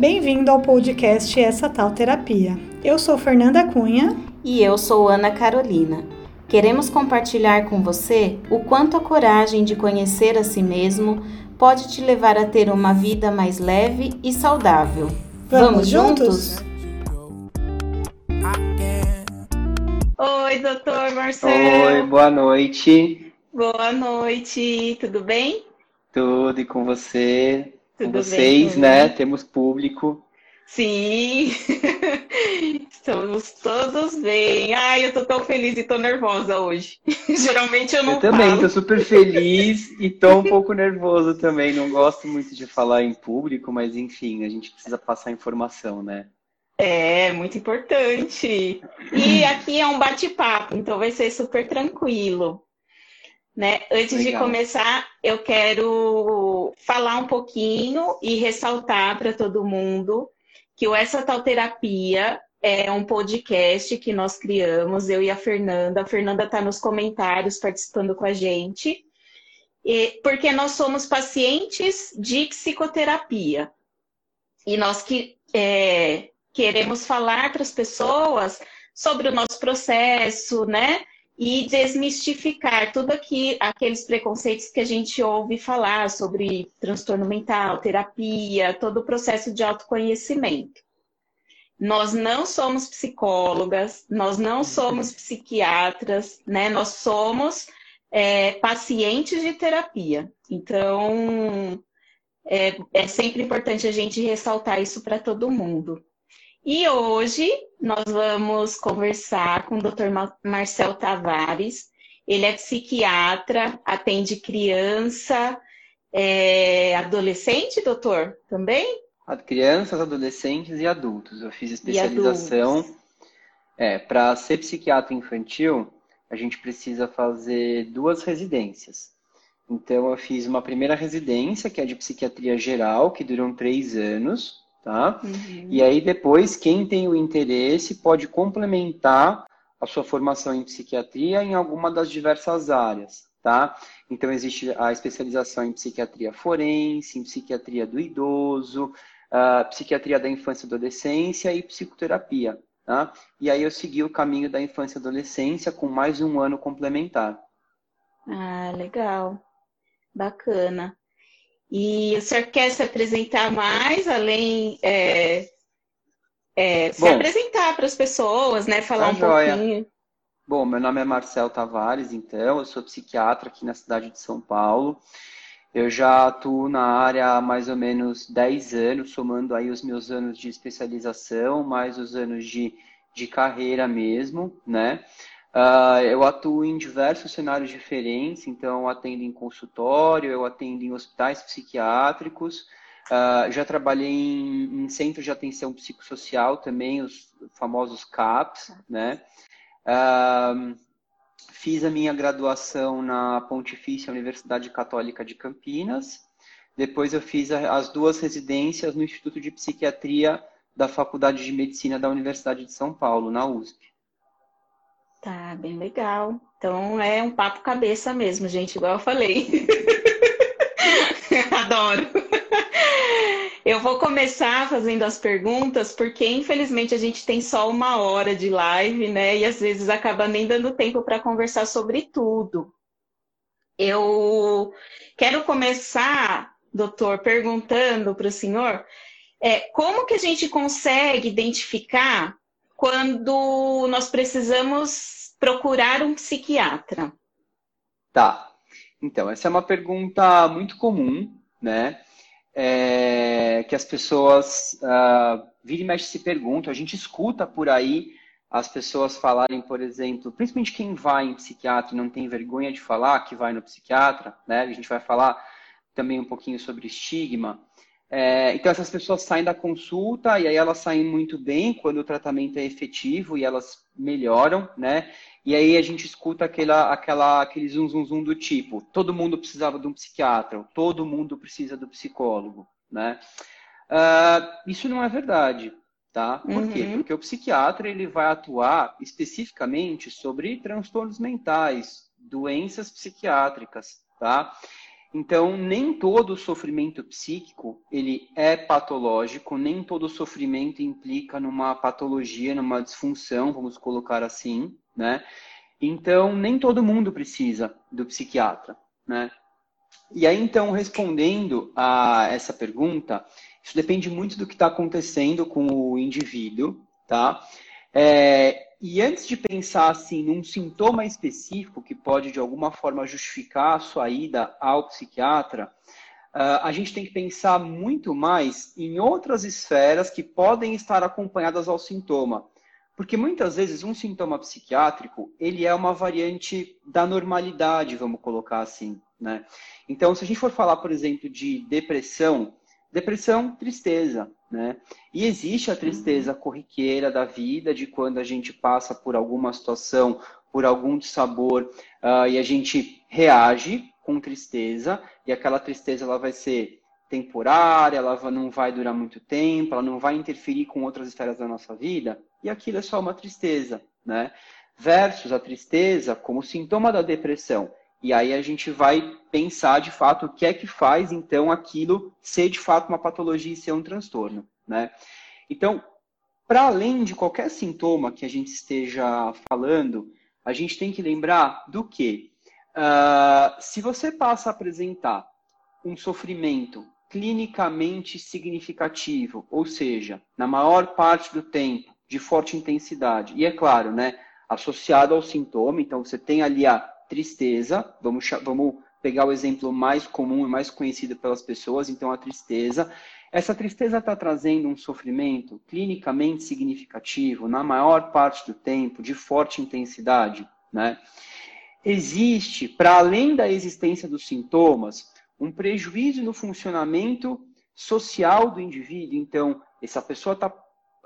Bem-vindo ao podcast Essa Tal Terapia. Eu sou Fernanda Cunha. E eu sou Ana Carolina. Queremos compartilhar com você o quanto a coragem de conhecer a si mesmo pode te levar a ter uma vida mais leve e saudável. Vamos, Vamos juntos? Oi, doutor Marcelo. Oi, boa noite. Boa noite, tudo bem? Tudo e com você? Tudo com vocês, bem, né? Temos público. Sim, estamos todos bem. Ai, eu tô tão feliz e tô nervosa hoje. Geralmente eu não Eu também falo. tô super feliz e tô um pouco nervoso também. Não gosto muito de falar em público, mas enfim, a gente precisa passar informação, né? É, muito importante. E aqui é um bate-papo, então vai ser super tranquilo. Né? Antes Legal. de começar, eu quero falar um pouquinho e ressaltar para todo mundo que o Essa Tal Terapia é um podcast que nós criamos, eu e a Fernanda. A Fernanda está nos comentários participando com a gente, e, porque nós somos pacientes de psicoterapia. E nós que, é, queremos falar para as pessoas sobre o nosso processo, né? E desmistificar tudo aqui, aqueles preconceitos que a gente ouve falar sobre transtorno mental, terapia, todo o processo de autoconhecimento. Nós não somos psicólogas, nós não somos psiquiatras, né? Nós somos é, pacientes de terapia. Então, é, é sempre importante a gente ressaltar isso para todo mundo. E hoje nós vamos conversar com o Dr. Marcel Tavares. Ele é psiquiatra, atende criança, é, adolescente, doutor, também? Crianças, adolescentes e adultos. Eu fiz especialização. É, para ser psiquiatra infantil, a gente precisa fazer duas residências. Então, eu fiz uma primeira residência, que é de psiquiatria geral, que duram três anos tá? Uhum. E aí depois, quem tem o interesse pode complementar a sua formação em psiquiatria em alguma das diversas áreas, tá? Então existe a especialização em psiquiatria forense, em psiquiatria do idoso, psiquiatria da infância e adolescência e psicoterapia, tá? E aí eu segui o caminho da infância e adolescência com mais um ano complementar. Ah, legal. Bacana. E o senhor quer se apresentar mais, além é, é, se Bom, apresentar para as pessoas, né? Falar tá um joia. pouquinho. Bom, meu nome é Marcel Tavares, então, eu sou psiquiatra aqui na cidade de São Paulo. Eu já atuo na área há mais ou menos 10 anos, somando aí os meus anos de especialização, mais os anos de, de carreira mesmo, né? Uh, eu atuo em diversos cenários diferentes, então atendo em consultório, eu atendo em hospitais psiquiátricos, uh, já trabalhei em, em centros de atenção psicossocial também, os famosos CAPs, né? Uh, fiz a minha graduação na Pontifícia Universidade Católica de Campinas, depois eu fiz as duas residências no Instituto de Psiquiatria da Faculdade de Medicina da Universidade de São Paulo, na USP. Tá, bem legal. Então é um papo cabeça mesmo, gente, igual eu falei. Adoro. Eu vou começar fazendo as perguntas, porque infelizmente a gente tem só uma hora de live, né? E às vezes acaba nem dando tempo para conversar sobre tudo. Eu quero começar, doutor, perguntando para o senhor é, como que a gente consegue identificar quando nós precisamos procurar um psiquiatra? Tá. Então, essa é uma pergunta muito comum, né? É, que as pessoas uh, vira e mexe se perguntam. A gente escuta por aí as pessoas falarem, por exemplo, principalmente quem vai em psiquiatra e não tem vergonha de falar que vai no psiquiatra, né? A gente vai falar também um pouquinho sobre estigma. É, então, essas pessoas saem da consulta e aí elas saem muito bem quando o tratamento é efetivo e elas melhoram, né? E aí a gente escuta aquela, aquela, aquele zum, zum, zum do tipo, todo mundo precisava de um psiquiatra, todo mundo precisa do psicólogo, né? Uh, isso não é verdade, tá? Por uhum. quê? Porque o psiquiatra ele vai atuar especificamente sobre transtornos mentais, doenças psiquiátricas, tá? Então, nem todo sofrimento psíquico ele é patológico, nem todo sofrimento implica numa patologia, numa disfunção, vamos colocar assim, né? Então, nem todo mundo precisa do psiquiatra, né? E aí, então, respondendo a essa pergunta, isso depende muito do que está acontecendo com o indivíduo, tá? É, e antes de pensar assim num sintoma específico que pode de alguma forma justificar a sua ida ao psiquiatra, uh, a gente tem que pensar muito mais em outras esferas que podem estar acompanhadas ao sintoma. Porque muitas vezes um sintoma psiquiátrico, ele é uma variante da normalidade, vamos colocar assim, né? Então, se a gente for falar, por exemplo, de depressão, depressão, tristeza, né? E existe a tristeza corriqueira da vida, de quando a gente passa por alguma situação, por algum dissabor, uh, e a gente reage com tristeza, e aquela tristeza ela vai ser temporária, ela não vai durar muito tempo, ela não vai interferir com outras esferas da nossa vida, e aquilo é só uma tristeza, né? Versus a tristeza como sintoma da depressão. E aí a gente vai pensar de fato o que é que faz então aquilo ser de fato uma patologia e ser um transtorno, né? Então, para além de qualquer sintoma que a gente esteja falando, a gente tem que lembrar do que uh, se você passa a apresentar um sofrimento clinicamente significativo, ou seja, na maior parte do tempo, de forte intensidade, e é claro, né, associado ao sintoma, então você tem ali a tristeza, vamos, vamos pegar o exemplo mais comum e mais conhecido pelas pessoas, então a tristeza. Essa tristeza está trazendo um sofrimento clinicamente significativo, na maior parte do tempo, de forte intensidade, né? Existe, para além da existência dos sintomas, um prejuízo no funcionamento social do indivíduo. Então, essa pessoa tá,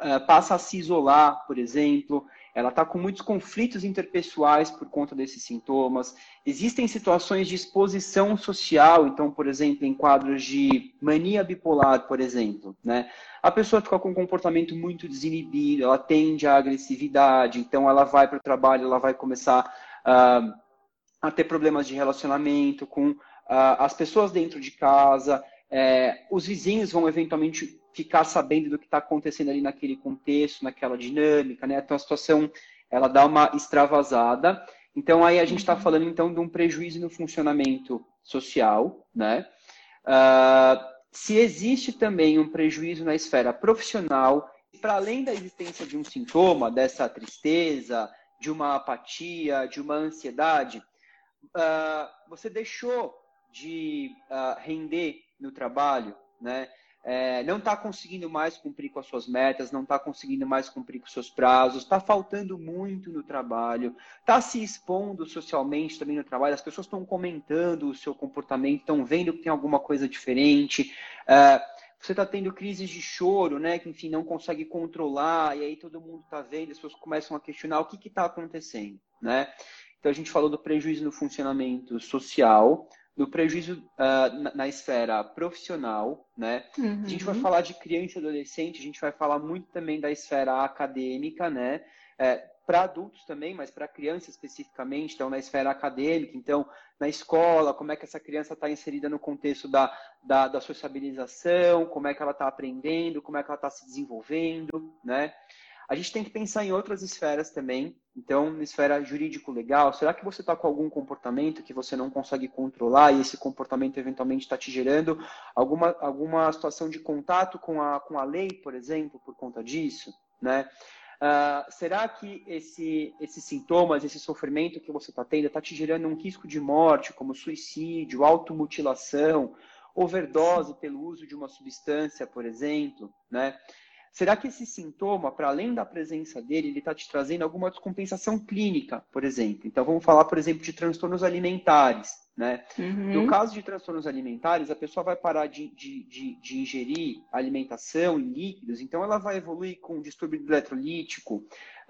eh, passa a se isolar, por exemplo, ela está com muitos conflitos interpessoais por conta desses sintomas. Existem situações de exposição social, então, por exemplo, em quadros de mania bipolar, por exemplo, né? A pessoa fica com um comportamento muito desinibido, ela tende à agressividade, então ela vai para o trabalho, ela vai começar uh, a ter problemas de relacionamento com uh, as pessoas dentro de casa, é, os vizinhos vão eventualmente ficar sabendo do que está acontecendo ali naquele contexto, naquela dinâmica, né? Então a situação ela dá uma extravasada. Então aí a gente está uhum. falando então de um prejuízo no funcionamento social, né? Uh, se existe também um prejuízo na esfera profissional, para além da existência de um sintoma, dessa tristeza, de uma apatia, de uma ansiedade, uh, você deixou de uh, render no trabalho, né? É, não está conseguindo mais cumprir com as suas metas, não está conseguindo mais cumprir com os seus prazos, está faltando muito no trabalho, está se expondo socialmente também no trabalho, as pessoas estão comentando o seu comportamento, estão vendo que tem alguma coisa diferente. É, você está tendo crises de choro, né? Que enfim não consegue controlar, e aí todo mundo está vendo, as pessoas começam a questionar o que está acontecendo, né? Então a gente falou do prejuízo no funcionamento social, do prejuízo uh, na, na, esfera profissional, né? Uhum. A gente vai uhum. falar de criança e adolescente, a gente vai falar muito também da esfera acadêmica, né? É, para adultos também, mas para criança especificamente, então na esfera acadêmica, então na escola, como é que essa criança está inserida no contexto da, da, da sociabilização, como é que ela está aprendendo, como é que ela está se desenvolvendo, né? A gente tem que pensar em outras esferas também. Então, na esfera jurídico-legal, será que você está com algum comportamento que você não consegue controlar e esse comportamento eventualmente está te gerando alguma, alguma situação de contato com a, com a lei, por exemplo, por conta disso? Né? Uh, será que esse, esses sintomas, esse sofrimento que você está tendo, está te gerando um risco de morte, como suicídio, automutilação, overdose pelo uso de uma substância, por exemplo? Né? Será que esse sintoma, para além da presença dele, ele está te trazendo alguma descompensação clínica, por exemplo? Então, vamos falar, por exemplo, de transtornos alimentares. Né? Uhum. No caso de transtornos alimentares, a pessoa vai parar de, de, de, de ingerir alimentação e líquidos, então ela vai evoluir com distúrbio eletrolítico,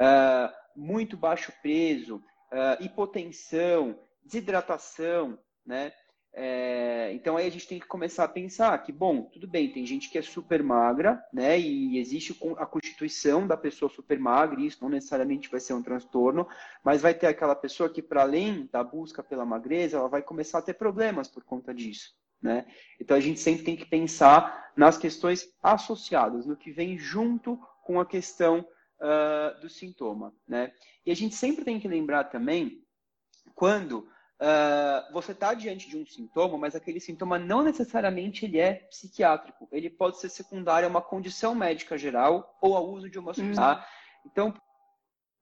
uh, muito baixo peso, uh, hipotensão, desidratação, né? É, então aí a gente tem que começar a pensar que, bom, tudo bem, tem gente que é super magra, né? E existe a constituição da pessoa super magra, e isso não necessariamente vai ser um transtorno, mas vai ter aquela pessoa que, para além da busca pela magreza, ela vai começar a ter problemas por conta disso. Né? Então a gente sempre tem que pensar nas questões associadas, no que vem junto com a questão uh, do sintoma. Né? E a gente sempre tem que lembrar também quando Uh, você está diante de um sintoma, mas aquele sintoma não necessariamente ele é psiquiátrico. Ele pode ser secundário a uma condição médica geral ou ao uso de uma substância. Uhum. Então,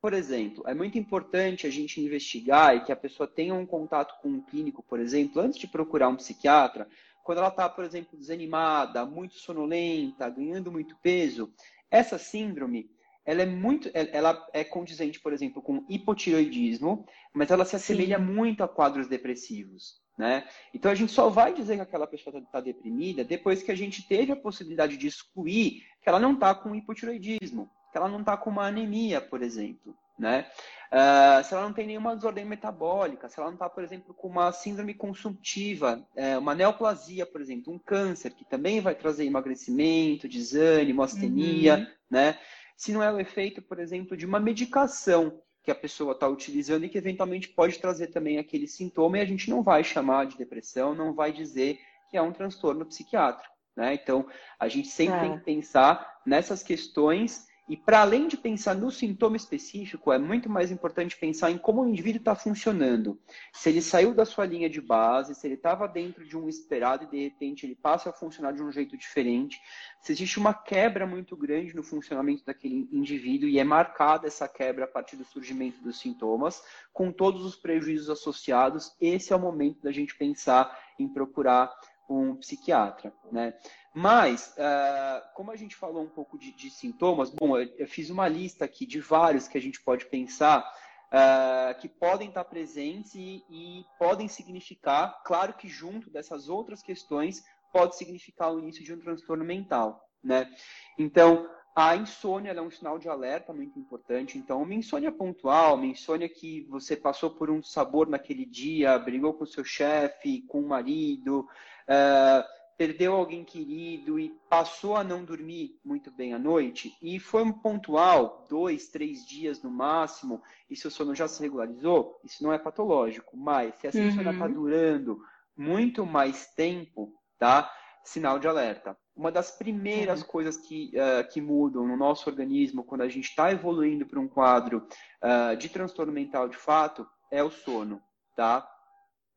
por exemplo, é muito importante a gente investigar e que a pessoa tenha um contato com um clínico, por exemplo, antes de procurar um psiquiatra, quando ela está, por exemplo, desanimada, muito sonolenta, ganhando muito peso. Essa síndrome ela é muito, ela é condizente, por exemplo, com hipotiroidismo, mas ela se assemelha Sim. muito a quadros depressivos, né? Então a gente só vai dizer que aquela pessoa está tá deprimida depois que a gente teve a possibilidade de excluir que ela não está com hipotiroidismo, que ela não está com uma anemia, por exemplo, né? Uh, se ela não tem nenhuma desordem metabólica, se ela não está, por exemplo, com uma síndrome consumptiva, é, uma neoplasia, por exemplo, um câncer, que também vai trazer emagrecimento, desânimo, astenia, uhum. né? Se não é o efeito, por exemplo, de uma medicação que a pessoa está utilizando e que eventualmente pode trazer também aquele sintoma e a gente não vai chamar de depressão, não vai dizer que é um transtorno psiquiátrico. Né? Então, a gente sempre é. tem que pensar nessas questões e para além de pensar no sintoma específico, é muito mais importante pensar em como o indivíduo está funcionando. Se ele saiu da sua linha de base, se ele estava dentro de um esperado e de repente ele passa a funcionar de um jeito diferente, se existe uma quebra muito grande no funcionamento daquele indivíduo e é marcada essa quebra a partir do surgimento dos sintomas, com todos os prejuízos associados, esse é o momento da gente pensar em procurar um psiquiatra, né? Mas, uh, como a gente falou um pouco de, de sintomas, bom, eu, eu, fiz uma lista aqui de vários que a gente pode pensar uh, que podem estar presentes e, e, podem significar, claro que junto dessas outras questões, pode significar o início de um transtorno mental, né? Então, a insônia é um sinal de alerta muito importante. Então, uma insônia pontual, uma insônia que você passou por um sabor naquele dia, brigou com seu chefe, com o marido, uh, perdeu alguém querido e passou a não dormir muito bem à noite e foi um pontual, dois, três dias no máximo, e seu sono já se regularizou, isso não é patológico. Mas se essa uhum. insônia está durando muito mais tempo, tá? Sinal de alerta. Uma das primeiras uhum. coisas que, uh, que mudam no nosso organismo quando a gente está evoluindo para um quadro uh, de transtorno mental de fato é o sono, tá?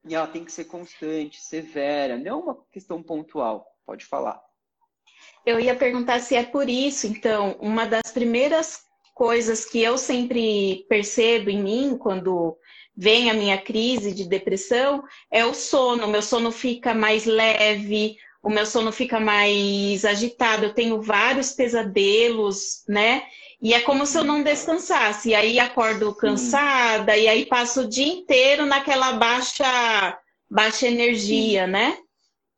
E ela tem que ser constante, severa, não uma questão pontual. Pode falar. Eu ia perguntar se é por isso, então, uma das primeiras coisas que eu sempre percebo em mim quando vem a minha crise de depressão é o sono. O meu sono fica mais leve, o meu sono fica mais agitado, eu tenho vários pesadelos, né? E é como se eu não descansasse. E aí acordo cansada, e aí passo o dia inteiro naquela baixa, baixa energia, Sim. né?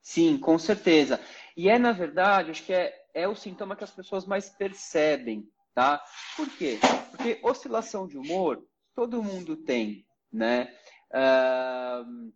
Sim, com certeza. E é, na verdade, acho que é, é o sintoma que as pessoas mais percebem, tá? Por quê? Porque oscilação de humor todo mundo tem, né? Uh,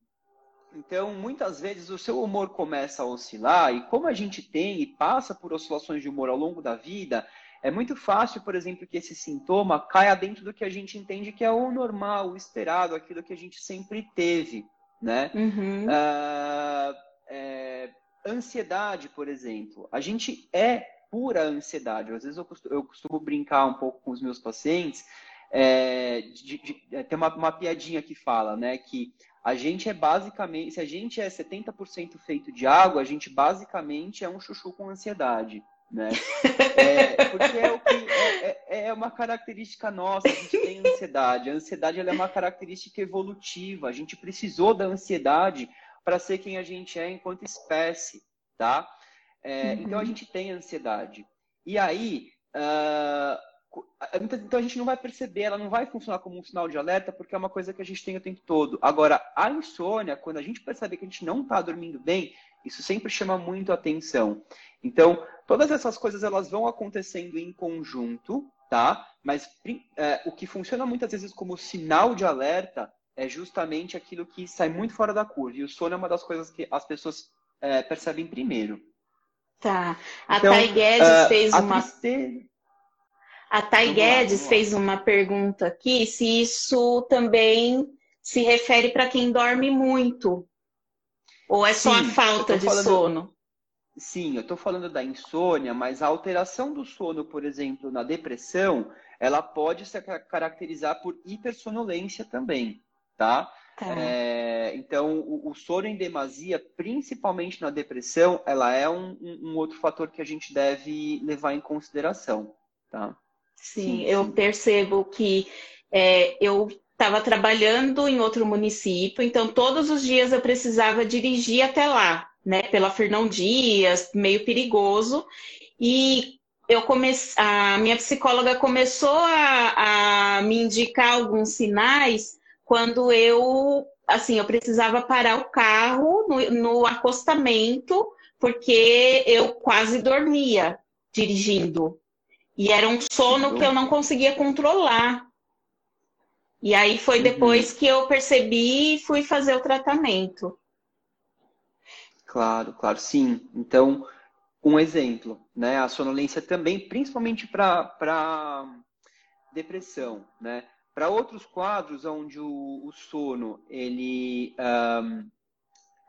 então, muitas vezes o seu humor começa a oscilar, e como a gente tem e passa por oscilações de humor ao longo da vida, é muito fácil, por exemplo, que esse sintoma caia dentro do que a gente entende que é o normal, o esperado, aquilo que a gente sempre teve, né? Uhum. Uh, é, ansiedade, por exemplo. A gente é pura ansiedade. Às vezes eu costumo, eu costumo brincar um pouco com os meus pacientes. É, de, de, é, tem uma, uma piadinha que fala, né, que a gente é basicamente, se a gente é 70% feito de água, a gente basicamente é um chuchu com ansiedade né? É, porque é, o que, é, é, é, uma característica nossa, a gente tem ansiedade. A ansiedade é uma característica evolutiva. A gente precisou da ansiedade para ser quem a gente é enquanto espécie, tá? É, uhum. Então a gente tem ansiedade. E aí, uh, então a gente não vai perceber, ela não vai funcionar como um sinal de alerta, porque é uma coisa que a gente tem o tempo todo. Agora, a insônia, quando a gente percebe que a gente não está dormindo bem, isso sempre chama muito atenção. Então, todas essas coisas elas vão acontecendo em conjunto, tá? Mas é, o que funciona muitas vezes como sinal de alerta é justamente aquilo que sai muito fora da curva. E o sono é uma das coisas que as pessoas é, percebem primeiro. Tá. A então, Thay Guedes uh, fez uma. Tristeza... A Thay Guedes lá, fez uma pergunta aqui se isso também se refere para quem dorme muito. Ou é só Sim, a falta de falando... sono? Sim, eu estou falando da insônia, mas a alteração do sono, por exemplo, na depressão, ela pode se caracterizar por hipersonolência também, tá? tá. É, então, o, o, sono em demasia, principalmente na depressão, ela é um, um, outro fator que a gente deve levar em consideração, tá? Sim, sim eu sim. percebo que é, eu estava trabalhando em outro município, então todos os dias eu precisava dirigir até lá, né, pela Fernão Dias, meio perigoso. E eu comecei, a minha psicóloga começou a, a me indicar alguns sinais quando eu, assim, eu precisava parar o carro no, no acostamento, porque eu quase dormia dirigindo. E era um sono que eu não conseguia controlar. E aí foi uhum. depois que eu percebi e fui fazer o tratamento. Claro, claro, sim. Então, um exemplo, né? A sonolência também, principalmente para depressão, né? Para outros quadros onde o, o sono ele um,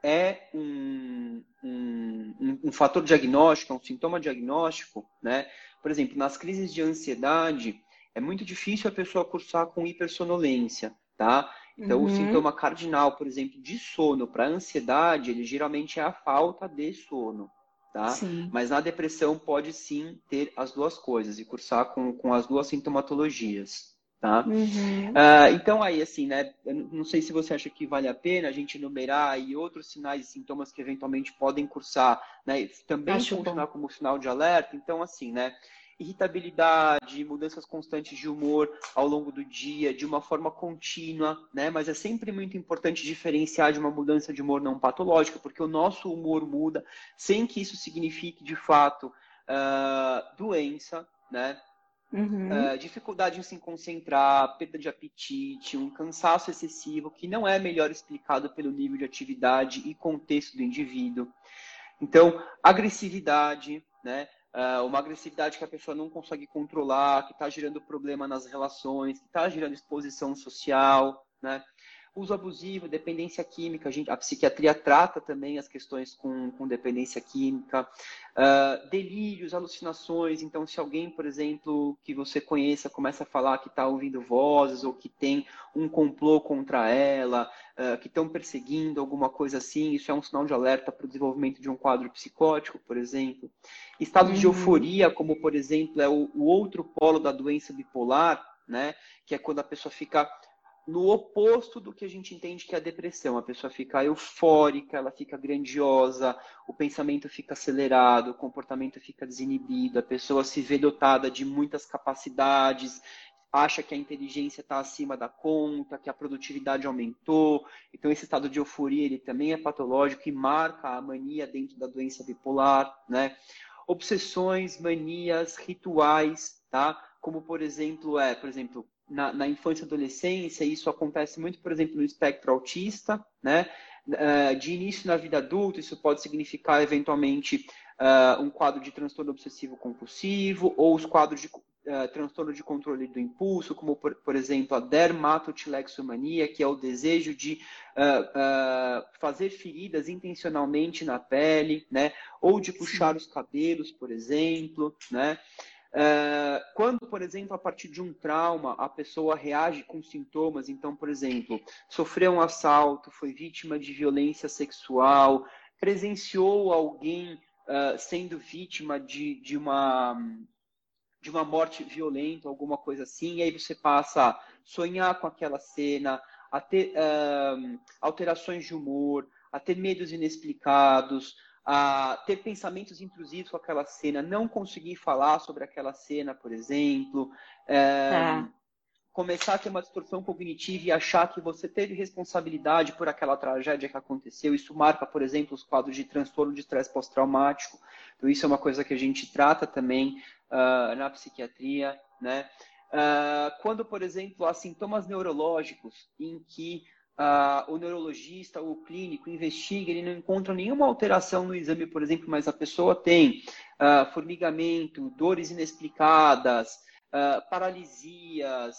é um, um, um, fator diagnóstico, é um sintoma diagnóstico, né? Por exemplo, nas crises de ansiedade, é muito difícil a pessoa cursar com hipersonolência, tá? Então, uhum. o sintoma cardinal, por exemplo, de sono para ansiedade, ele geralmente é a falta de sono, tá? Sim. Mas na depressão pode sim ter as duas coisas e cursar com, com as duas sintomatologias, tá? Uhum. Uh, então, aí, assim, né? Não sei se você acha que vale a pena a gente enumerar aí outros sinais e sintomas que eventualmente podem cursar, né? Também Acho funcionar bom. como sinal de alerta. Então, assim, né? Irritabilidade, mudanças constantes de humor ao longo do dia, de uma forma contínua, né? Mas é sempre muito importante diferenciar de uma mudança de humor não patológica, porque o nosso humor muda sem que isso signifique, de fato, uh, doença, né? Uhum. Uh, dificuldade em se concentrar, perda de apetite, um cansaço excessivo que não é melhor explicado pelo nível de atividade e contexto do indivíduo. Então, agressividade, né? Uh, uma agressividade que a pessoa não consegue controlar, que está gerando problema nas relações, que está gerando exposição social, né? Uso abusivo, dependência química, a, gente, a psiquiatria trata também as questões com, com dependência química, uh, delírios, alucinações. Então, se alguém, por exemplo, que você conheça, começa a falar que está ouvindo vozes ou que tem um complô contra ela, uh, que estão perseguindo alguma coisa assim, isso é um sinal de alerta para o desenvolvimento de um quadro psicótico, por exemplo. Estado uhum. de euforia, como, por exemplo, é o, o outro polo da doença bipolar, né? Que é quando a pessoa fica no oposto do que a gente entende que é a depressão. A pessoa fica eufórica, ela fica grandiosa, o pensamento fica acelerado, o comportamento fica desinibido, a pessoa se vê dotada de muitas capacidades, acha que a inteligência está acima da conta, que a produtividade aumentou. Então, esse estado de euforia ele também é patológico e marca a mania dentro da doença bipolar, né? Obsessões, manias, rituais, tá? Como, por exemplo, é, por exemplo, na, na infância e adolescência, isso acontece muito, por exemplo, no espectro autista, né? Uh, de início na vida adulta, isso pode significar eventualmente uh, um quadro de transtorno obsessivo compulsivo ou os quadros de uh, transtorno de controle do impulso, como por, por exemplo a dermatotilexomania, que é o desejo de fazer feridas intencionalmente na pele, né? Ou de puxar os cabelos, por exemplo, né? É, quando, por exemplo, a partir de um trauma, a pessoa reage com sintomas, então, por exemplo, sofreu um assalto, foi vítima de violência sexual, presenciou alguém uh, sendo vítima de, de, uma, de uma morte violenta, alguma coisa assim, e aí você passa a sonhar com aquela cena, a ter uh, alterações de humor, a ter medos inexplicados, a ter pensamentos intrusivos com aquela cena, não conseguir falar sobre aquela cena, por exemplo, é, tá. começar a ter uma distorção cognitiva e achar que você teve responsabilidade por aquela tragédia que aconteceu. Isso marca, por exemplo, os quadros de transtorno de estresse pós-traumático. Então, isso é uma coisa que a gente trata também uh, na psiquiatria, né? Uh, quando, por exemplo, há sintomas neurológicos em que uh, o neurologista ou o clínico investiga, ele não encontra nenhuma alteração no exame, por exemplo, mas a pessoa tem uh, formigamento, dores inexplicadas, uh, paralisias,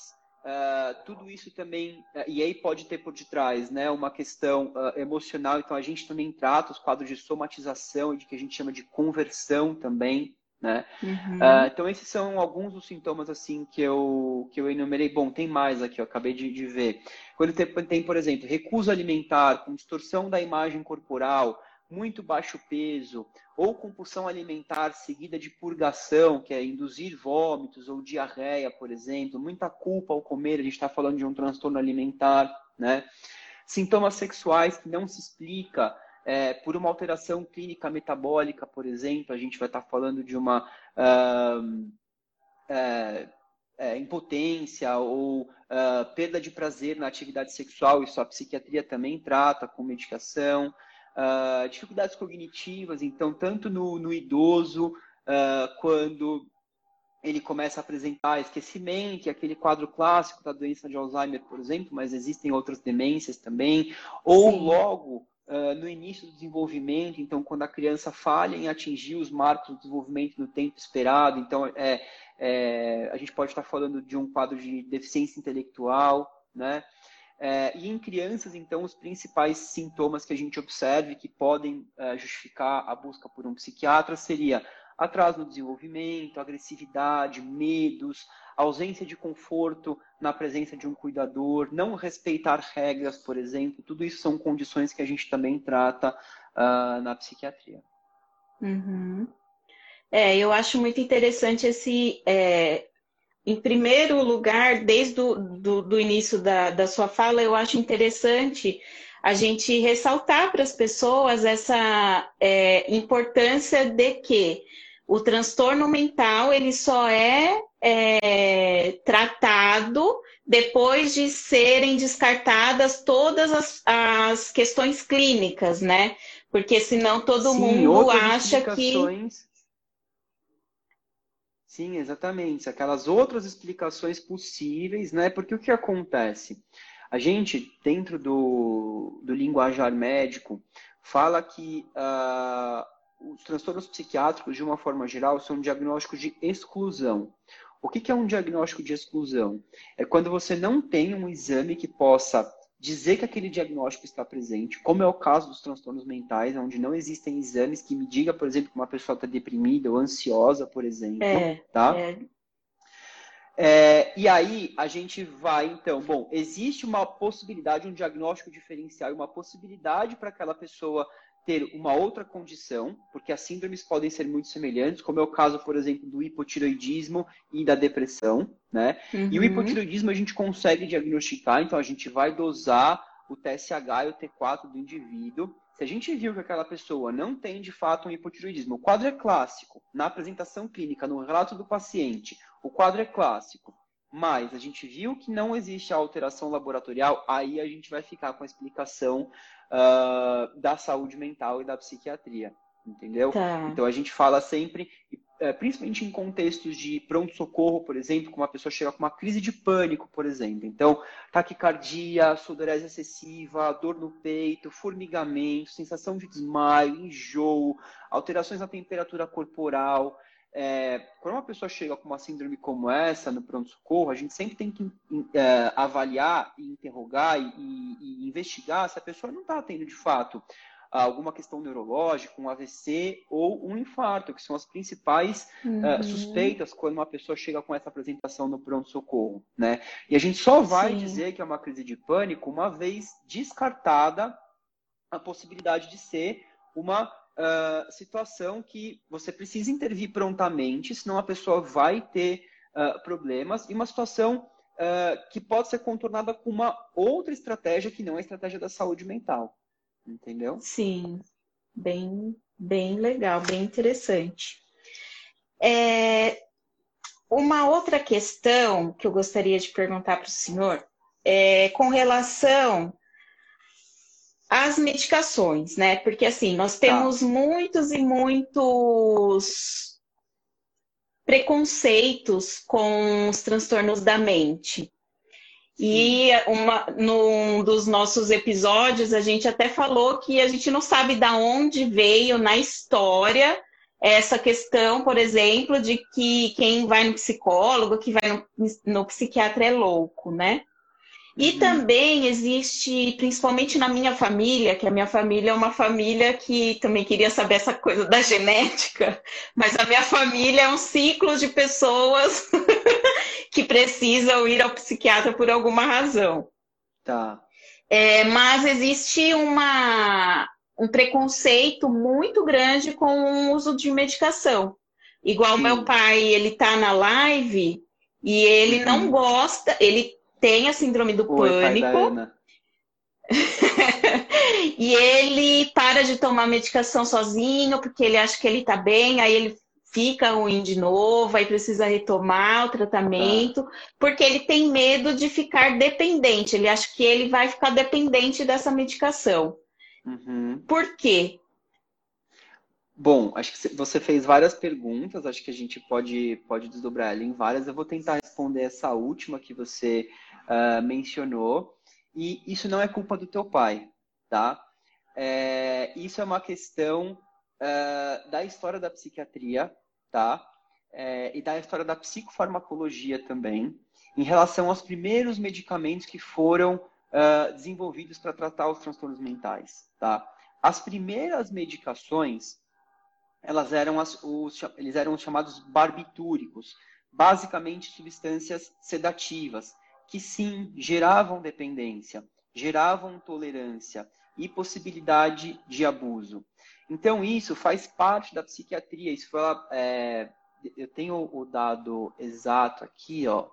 tudo isso também, e aí pode ter por detrás né, uma questão emocional, então a gente também trata os quadros de somatização e de que a gente chama de conversão também, né? Uhum. Uh, então esses são alguns dos sintomas assim que eu que eu enumerei. Bom, tem mais aqui, eu acabei de, de ver. Quando tem, tem, por exemplo, recusa alimentar, com distorção da imagem corporal, muito baixo peso, ou compulsão alimentar seguida de purgação, que é induzir vômitos ou diarreia, por exemplo, muita culpa ao comer, a gente está falando de um transtorno alimentar, né? Sintomas sexuais que não se explica, é, por uma alteração clínica metabólica, por exemplo, a gente vai estar falando de uma uh, é, impotência ou uh, perda de prazer na atividade sexual, isso a psiquiatria também trata com medicação. Uh, dificuldades cognitivas, então, tanto no, no idoso, quando ele começa a apresentar esquecimento, aquele quadro clássico da doença de Alzheimer, por exemplo, mas existem outras demências também, ou Sim. logo uh, no início do desenvolvimento, então quando a criança falha em atingir os marcos do desenvolvimento no tempo esperado, então é, é, a gente pode estar falando de um quadro de deficiência intelectual, né? É, e em crianças, então, os principais sintomas que a gente observe que podem uh, justificar a busca por um psiquiatra seria atraso no desenvolvimento, agressividade, medos, ausência de conforto na presença de um cuidador, não respeitar regras, por exemplo, tudo isso são condições que a gente também trata uh, na psiquiatria. Uhum. É, eu acho muito interessante esse. É, em primeiro lugar, desde o do, do início da, da sua fala, eu acho interessante a gente ressaltar para as pessoas essa é, importância de que o transtorno mental ele só é, é, tratado depois de serem descartadas todas as, as questões clínicas, né? Porque senão todo Sim, mundo acha que. Sim, exatamente. Aquelas outras explicações possíveis, né? Porque o que acontece? A gente, dentro do, do linguajar médico, fala que uh, os transtornos psiquiátricos, de uma forma geral, são diagnósticos de exclusão. O que é um diagnóstico de exclusão? É quando você não tem um exame que possa dizer que aquele diagnóstico está presente, como é o caso dos transtornos mentais, onde não existem exames que me diga, por exemplo, que uma pessoa está deprimida ou ansiosa, por exemplo, é, tá? É. É, e aí a gente vai, então, bom, existe uma possibilidade, um diagnóstico diferencial e uma possibilidade para aquela pessoa ter uma outra condição, porque as síndromes podem ser muito semelhantes, como é o caso, por exemplo, do hipotiroidismo e da depressão, né? Uhum. E o uhum. hipotiroidismo a gente consegue diagnosticar, então a gente vai dosar o TSH e o T4 do indivíduo. Se a gente viu que aquela pessoa não tem de fato um hipotiroidismo, o quadro é clássico, na apresentação clínica, no relato do paciente, o quadro é clássico, mas a gente viu que não existe a alteração laboratorial, aí a gente vai ficar com a explicação uh, da saúde mental e da psiquiatria, entendeu? Tá. Então a gente fala sempre, eh, principalmente em contextos de pronto-socorro, por exemplo, como uma pessoa chega com uma crise de pânico, por exemplo. Então, taquicardia, sudorese excessiva, dor no peito, formigamento, sensação de desmaio, enjoo, alterações na temperatura corporal. É, quando uma pessoa chega com uma síndrome como essa no pronto-socorro, a gente sempre tem que é, avaliar e interrogar e, e, e, investigar se a pessoa não está tendo de fato alguma questão neurológica, um AVC ou um infarto, que são as principais é, uhum. é, suspeitas quando uma pessoa chega com essa apresentação no pronto-socorro. Né? E a gente só vai Sim. dizer que é uma crise de pânico uma vez descartada a possibilidade de ser uma uh, situação que você precisa intervir prontamente, senão a pessoa vai ter uh, problemas, e uma situação uh, que pode ser contornada com uma outra estratégia que não é a estratégia da saúde mental. Entendeu? Sim, bem, bem legal, bem interessante. É, uma outra questão que eu gostaria de perguntar para o senhor é com relação as medicações, né? Porque assim, nós tá. temos tá. muitos e muitos preconceitos com os transtornos da mente. E uma, num dos nossos episódios, a gente até falou que a gente não sabe de onde veio na história essa questão, por exemplo, de que quem vai no psicólogo, que vai no, no psiquiatra é louco, né? E uhum. também existe, principalmente na minha família, que a minha família é uma família que também queria saber essa coisa da genética, mas a minha família é um ciclo de pessoas que precisam ir ao psiquiatra por alguma razão. Tá. É, mas existe uma, um preconceito muito grande com o uso de medicação. Igual Sim. meu pai, ele tá na live e ele uhum. não gosta, ele tem a síndrome do Oi, pânico. e ele para de tomar medicação sozinho, porque ele acha que ele tá bem, aí ele fica ruim de novo, aí precisa retomar o tratamento, ah. porque ele tem medo de ficar dependente. Ele acha que ele vai ficar dependente dessa medicação. Uhum. Por quê? Bom, acho que você fez várias perguntas, acho que a gente pode, pode desdobrar ela em várias. Eu vou tentar responder essa última que você uh, mencionou. E isso não é culpa do teu pai, tá? É, isso é uma questão uh, da história da psiquiatria, tá? É, e da história da psicofarmacologia também, em relação aos primeiros medicamentos que foram uh, desenvolvidos para tratar os transtornos mentais, tá? As primeiras medicações, elas eram as, os, eles eram os chamados barbitúricos, basicamente substâncias sedativas, que sim geravam dependência, geravam tolerância e possibilidade de abuso. Então isso faz parte da psiquiatria. Isso foi, é, eu tenho o dado exato aqui, ó.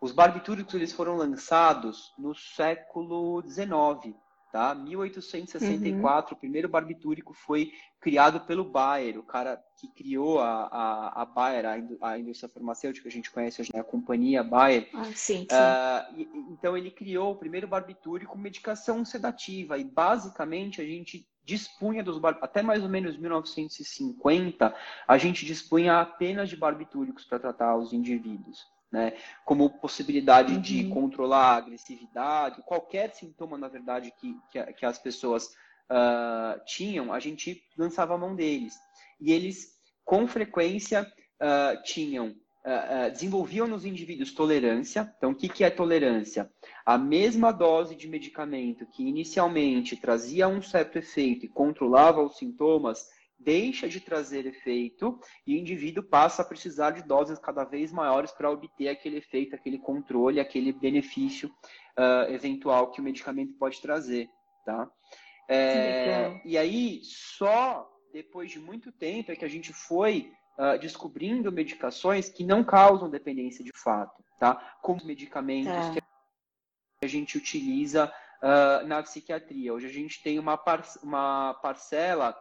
Os barbitúricos eles foram lançados no século XIX, tá? 1864, uhum. o primeiro barbitúrico foi criado pelo Bayer, o cara que criou a, a, a Bayer, a, a indústria farmacêutica a gente conhece hoje, né? a companhia Bayer. Ah, sim, sim. Uh, e, então ele criou o primeiro barbitúrico medicação sedativa e basicamente a gente dispunha dos até mais ou menos 1950 a gente dispunha apenas de barbitúricos para tratar os indivíduos né? Como possibilidade uhum. de controlar a agressividade, qualquer sintoma, na verdade, que, que, que as pessoas uh, tinham, a gente lançava a mão deles. E eles, com frequência, uh, tinham Uh, uh, desenvolviam nos indivíduos tolerância. Então, o que, que é tolerância? A mesma dose de medicamento que inicialmente trazia um certo efeito e controlava os sintomas, deixa de trazer efeito e o indivíduo passa a precisar de doses cada vez maiores para obter aquele efeito, aquele controle, aquele benefício uh, eventual que o medicamento pode trazer, tá? É, e aí, só depois de muito tempo é que a gente foi uh, descobrindo medicações que não causam dependência de fato, tá? Como os medicamentos é. que a gente utiliza uh, na psiquiatria. Hoje a gente tem uma, par uma parcela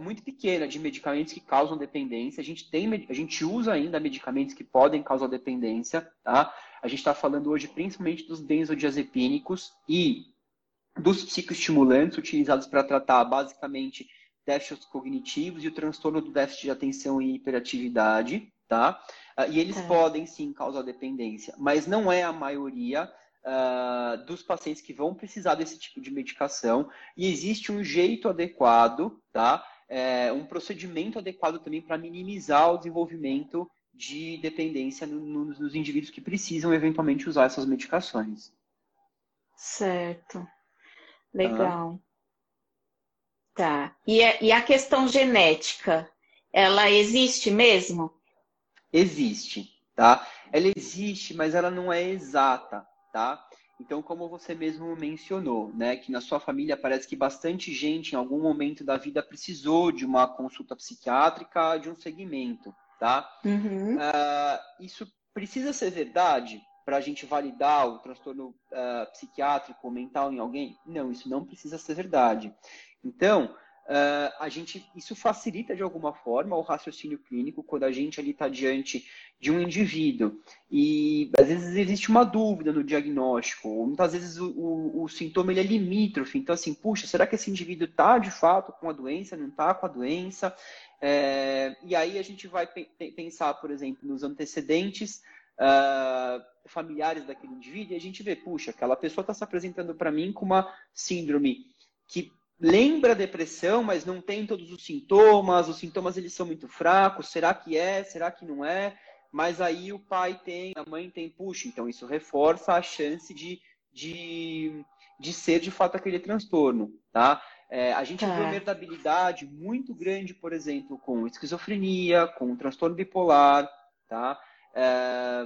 muito pequena de medicamentos que causam dependência. A gente tem, a gente usa ainda medicamentos que podem causar dependência, tá? A gente está falando hoje principalmente dos benzodiazepínicos e dos psicoestimulantes utilizados para tratar basicamente déficits cognitivos e o transtorno do déficit de atenção e hiperatividade, tá? Uh, e eles é. podem sim causar dependência, mas não é a maioria uh, dos pacientes que vão precisar desse tipo de medicação e existe um jeito adequado, tá? É, um procedimento adequado também para minimizar o desenvolvimento de dependência no, no, nos indivíduos que precisam eventualmente usar essas medicações. Certo. Legal. Tá. tá. E, a, e a questão genética, ela existe mesmo? Existe, tá? Ela existe, mas ela não é exata, tá? Então, como você mesmo mencionou, né, que na sua família parece que bastante gente em algum momento da vida precisou de uma consulta psiquiátrica, de um segmento, tá? Uhum. Uh, isso precisa ser verdade para a gente validar o transtorno uh, psiquiátrico ou mental em alguém? Não, isso não precisa ser verdade. Então, Uh, a gente, isso facilita de alguma forma o raciocínio clínico quando a gente ali está diante de um indivíduo e às vezes existe uma dúvida no diagnóstico, ou muitas vezes o, o, o sintoma ele é limítrofe, então assim, puxa, será que esse indivíduo está de fato com a doença, não está com a doença? É, e aí a gente vai pe pensar, por exemplo, nos antecedentes uh, familiares daquele indivíduo e a gente vê, puxa, aquela pessoa está se apresentando para mim com uma síndrome que lembra depressão, mas não tem todos os sintomas, os sintomas eles são muito fracos, será que é, será que não é? Mas aí o pai tem, a mãe tem, puxa, então isso reforça a chance de, de, de ser de fato aquele transtorno, tá? É, a gente é. vê uma herdabilidade muito grande, por exemplo, com esquizofrenia, com transtorno bipolar, tá? É,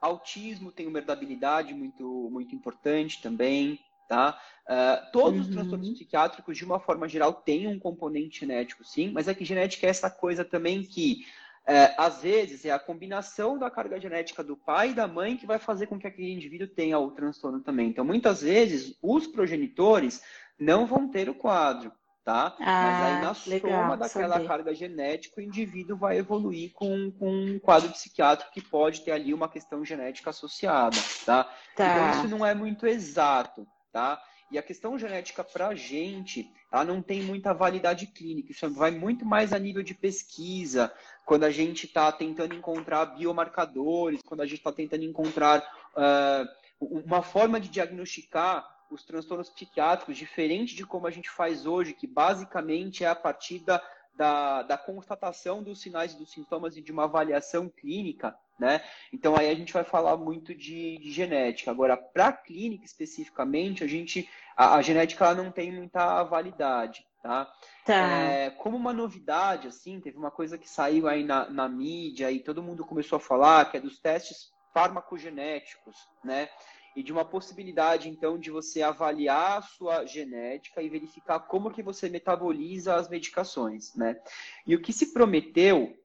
autismo tem uma herdabilidade muito, muito importante também, Tá? Uh, todos uhum. os transtornos psiquiátricos, de uma forma geral, têm um componente genético, sim, mas é que genética é essa coisa também que, uh, às vezes, é a combinação da carga genética do pai e da mãe que vai fazer com que aquele indivíduo tenha o transtorno também. Então, muitas vezes, os progenitores não vão ter o quadro, tá? Ah, mas aí, na legal, soma daquela saber. carga genética, o indivíduo vai evoluir com, com um quadro psiquiátrico que pode ter ali uma questão genética associada, tá? tá. Então, isso não é muito exato tá? E a questão genética para a gente, ela não tem muita validade clínica, isso vai muito mais a nível de pesquisa, quando a gente está tentando encontrar biomarcadores, quando a gente está tentando encontrar uh, uma forma de diagnosticar os transtornos psiquiátricos diferente de como a gente faz hoje, que basicamente é a partir da, da, da constatação dos sinais e dos sintomas e de uma avaliação clínica, né? Então aí a gente vai falar muito de, de genética. Agora, para a clínica especificamente, a gente a, a, genética ela não tem muita validade, tá? tá. É, como uma novidade, assim, teve uma coisa que saiu aí na, na mídia e todo mundo começou a falar, que é dos testes farmacogenéticos, né? E de uma possibilidade, então, de você avaliar a sua genética e verificar como que você metaboliza as medicações, né? E o que se prometeu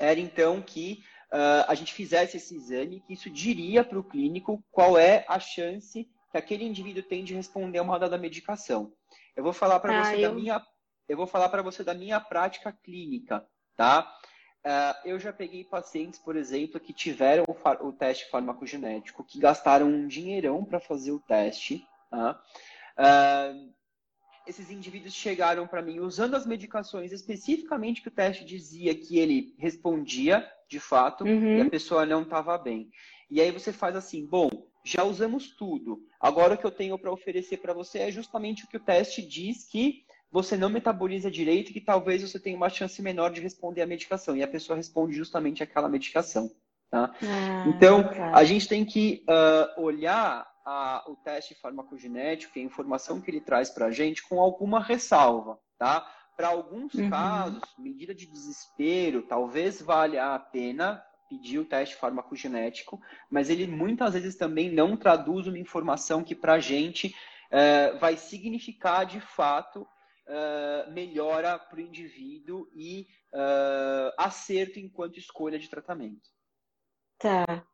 era, então, que uh, a gente fizesse esse exame, que isso diria para o clínico qual é a chance que aquele indivíduo tem de responder a uma dada medicação. Eu vou falar para ah, você eu... da minha, eu vou falar para você da minha prática clínica, tá? Uh, eu já peguei pacientes, por exemplo, que tiveram o, o teste farmacogenético, que gastaram um dinheirão para fazer o teste. Tá? Uh, esses indivíduos chegaram para mim usando as medicações especificamente que o teste dizia que ele respondia de fato uhum. e a pessoa não estava bem. E aí você faz assim, bom, já usamos tudo. Agora o que eu tenho para oferecer para você é justamente o que o teste diz que você não metaboliza direito e que talvez você tenha uma chance menor de responder a medicação. E a pessoa responde justamente aquela medicação. Tá? Ah, então, tá. a gente tem que uh, olhar a, o teste farmacogenético e a informação que ele traz para a gente com alguma ressalva. Tá? Para alguns uhum. casos, medida de desespero, talvez valha a pena pedir o teste farmacogenético, mas ele muitas vezes também não traduz uma informação que para a gente uh, vai significar de fato uh, melhora para o indivíduo e uh, acerto enquanto escolha de tratamento. Tá.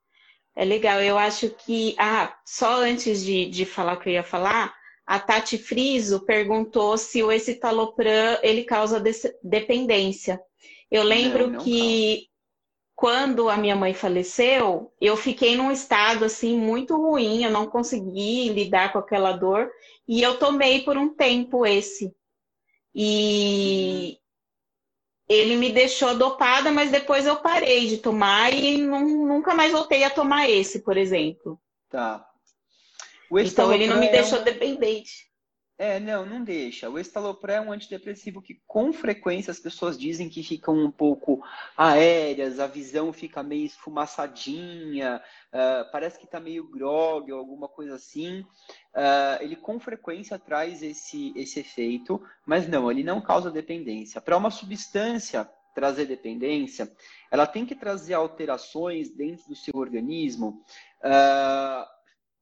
É legal. Eu acho que. Ah, só antes de, de falar o que eu ia falar, a Tati Friso perguntou se o escitalopram ele causa dependência. Eu lembro não, não que causa. quando a minha mãe faleceu, eu fiquei num estado assim muito ruim, eu não consegui lidar com aquela dor e eu tomei por um tempo esse. E ele me deixou dopada, mas depois eu parei de tomar e não, nunca mais voltei a tomar esse, por exemplo. Tá. Então ele não me deixou dependente. É, não, não deixa. O estalopram é um antidepressivo que com frequência as pessoas dizem que ficam um pouco aéreas, a visão fica meio esfumaçadinha, uh, parece que está meio grog ou alguma coisa assim. Uh, ele com frequência traz esse, esse efeito, mas não, ele não causa dependência. Para uma substância trazer dependência, ela tem que trazer alterações dentro do seu organismo. Uh,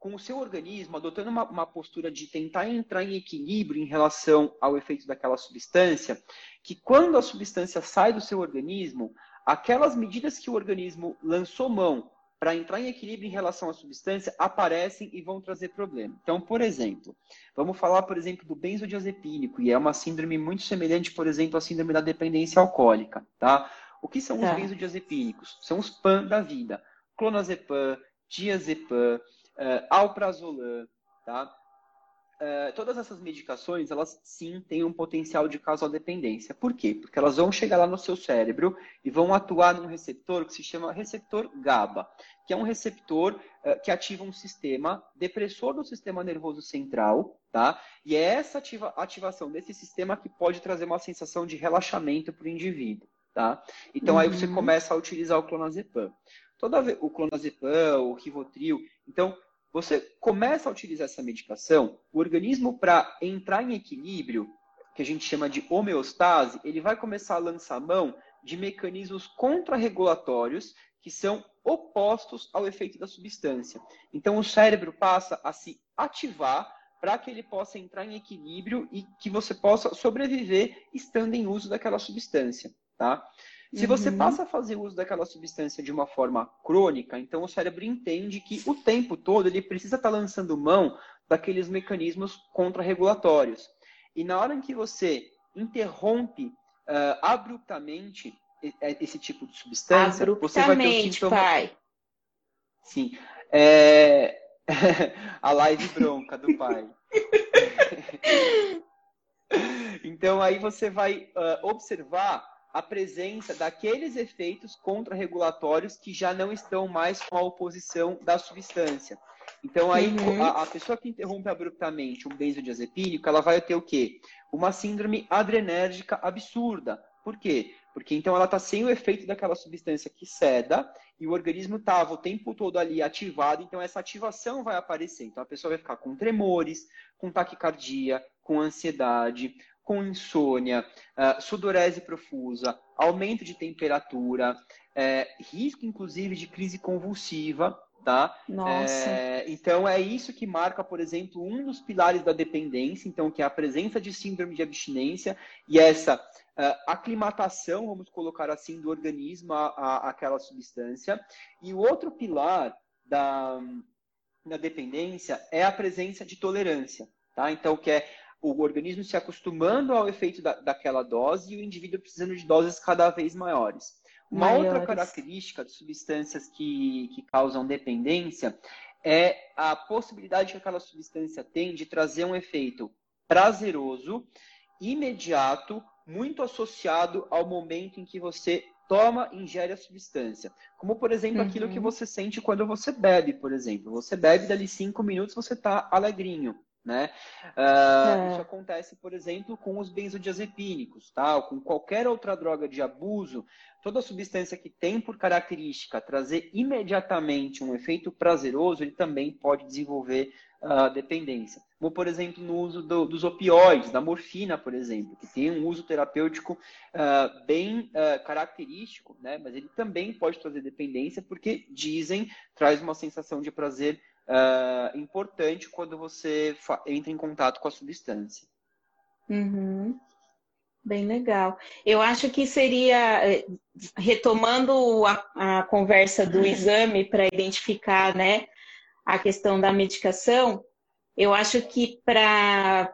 com o seu organismo adotando uma, uma, postura de tentar entrar em equilíbrio em relação ao efeito daquela substância, que quando a substância sai do seu organismo, aquelas medidas que o organismo lançou mão para entrar em equilíbrio em relação à substância aparecem e vão trazer problema. Então, por exemplo, vamos falar, por exemplo, do benzodiazepínico, e é uma síndrome muito semelhante, por exemplo, à síndrome da dependência alcoólica, tá? O que são tá. os benzodiazepínicos? São os PAN da vida. Clonazepam, diazepam, uh, alprazolam, tá? uh, todas essas medicações, elas sim têm um potencial de causal dependência. Por quê? Porque elas vão chegar lá no seu cérebro e vão atuar num receptor que se chama receptor GABA, que é um receptor uh, que ativa um sistema depressor do sistema nervoso central, tá? E é essa ativa, ativação desse sistema que pode trazer uma sensação de relaxamento para o indivíduo, tá? Então uhum. aí você uhum. começa a utilizar o clonazepam. Toda vez, o clonazepam, o rivotril, então você começa a utilizar essa medicação, o organismo, para entrar em equilíbrio, que a gente chama de homeostase, ele vai começar a lançar mão de mecanismos contrarregulatórios que são opostos ao efeito da substância. Então, o cérebro passa a se ativar para que ele possa entrar em equilíbrio e que você possa sobreviver estando em uso daquela substância, tá? Se você uhum. passa a fazer uso daquela substância de uma forma crônica, então o cérebro entende que o tempo todo ele precisa estar tá lançando mão daqueles mecanismos contrarregulatórios. E na hora em que você interrompe uh, abruptamente esse tipo de substância, você vai ter o sintoma... pai. Sim. É... a live bronca do pai. então aí você vai uh, observar a presença daqueles efeitos contrarregulatórios que já não estão mais com a oposição da substância. Então, aí, uhum. a, a, pessoa que interrompe abruptamente um benzodiazepínico, ela vai ter o quê? Uma síndrome adrenérgica absurda. Por quê? Porque então ela está sem o efeito daquela substância que ceda e o organismo estava o tempo todo ali ativado, então essa ativação vai aparecer. Então a pessoa vai ficar com tremores, com taquicardia, com ansiedade, com insônia, uh, sudorese profusa, aumento de temperatura, é, risco inclusive de crise convulsiva, tá? Nossa. É, então é isso que marca, por exemplo, um dos pilares da dependência, então que é a presença de síndrome de abstinência e essa uh, aclimatação, vamos colocar assim, do organismo àquela substância. E o outro pilar da, da dependência é a presença de tolerância, tá? Então que é o organismo se acostumando ao efeito da, daquela dose e o indivíduo precisando de doses cada vez maiores. Uma maiores. outra característica de substâncias que, que causam dependência é a possibilidade que aquela substância tem de trazer um efeito prazeroso, imediato, muito associado ao momento em que você toma, ingere a substância. Como, por exemplo, uhum. aquilo que uhum. você sente quando você bebe, por exemplo. Você bebe, dali cinco minutos você está alegrinho. Né? Uh, é. Isso acontece, por exemplo, com os benzodiazepínicos, tá? Ou com qualquer outra droga de abuso, toda substância que tem por característica trazer imediatamente um efeito prazeroso, ele também pode desenvolver uh, dependência. Como, por exemplo, no uso do, dos opioides, da morfina, por exemplo, que tem um uso terapêutico uh, bem característico, né? Mas ele também pode trazer dependência, porque dizem traz uma sensação de prazer uh, importante quando você entra em contato com a substância. Uhum. Bem legal. Eu acho que seria, eh, retomando a, a conversa do exame para identificar né, a questão da medicação, eu acho que para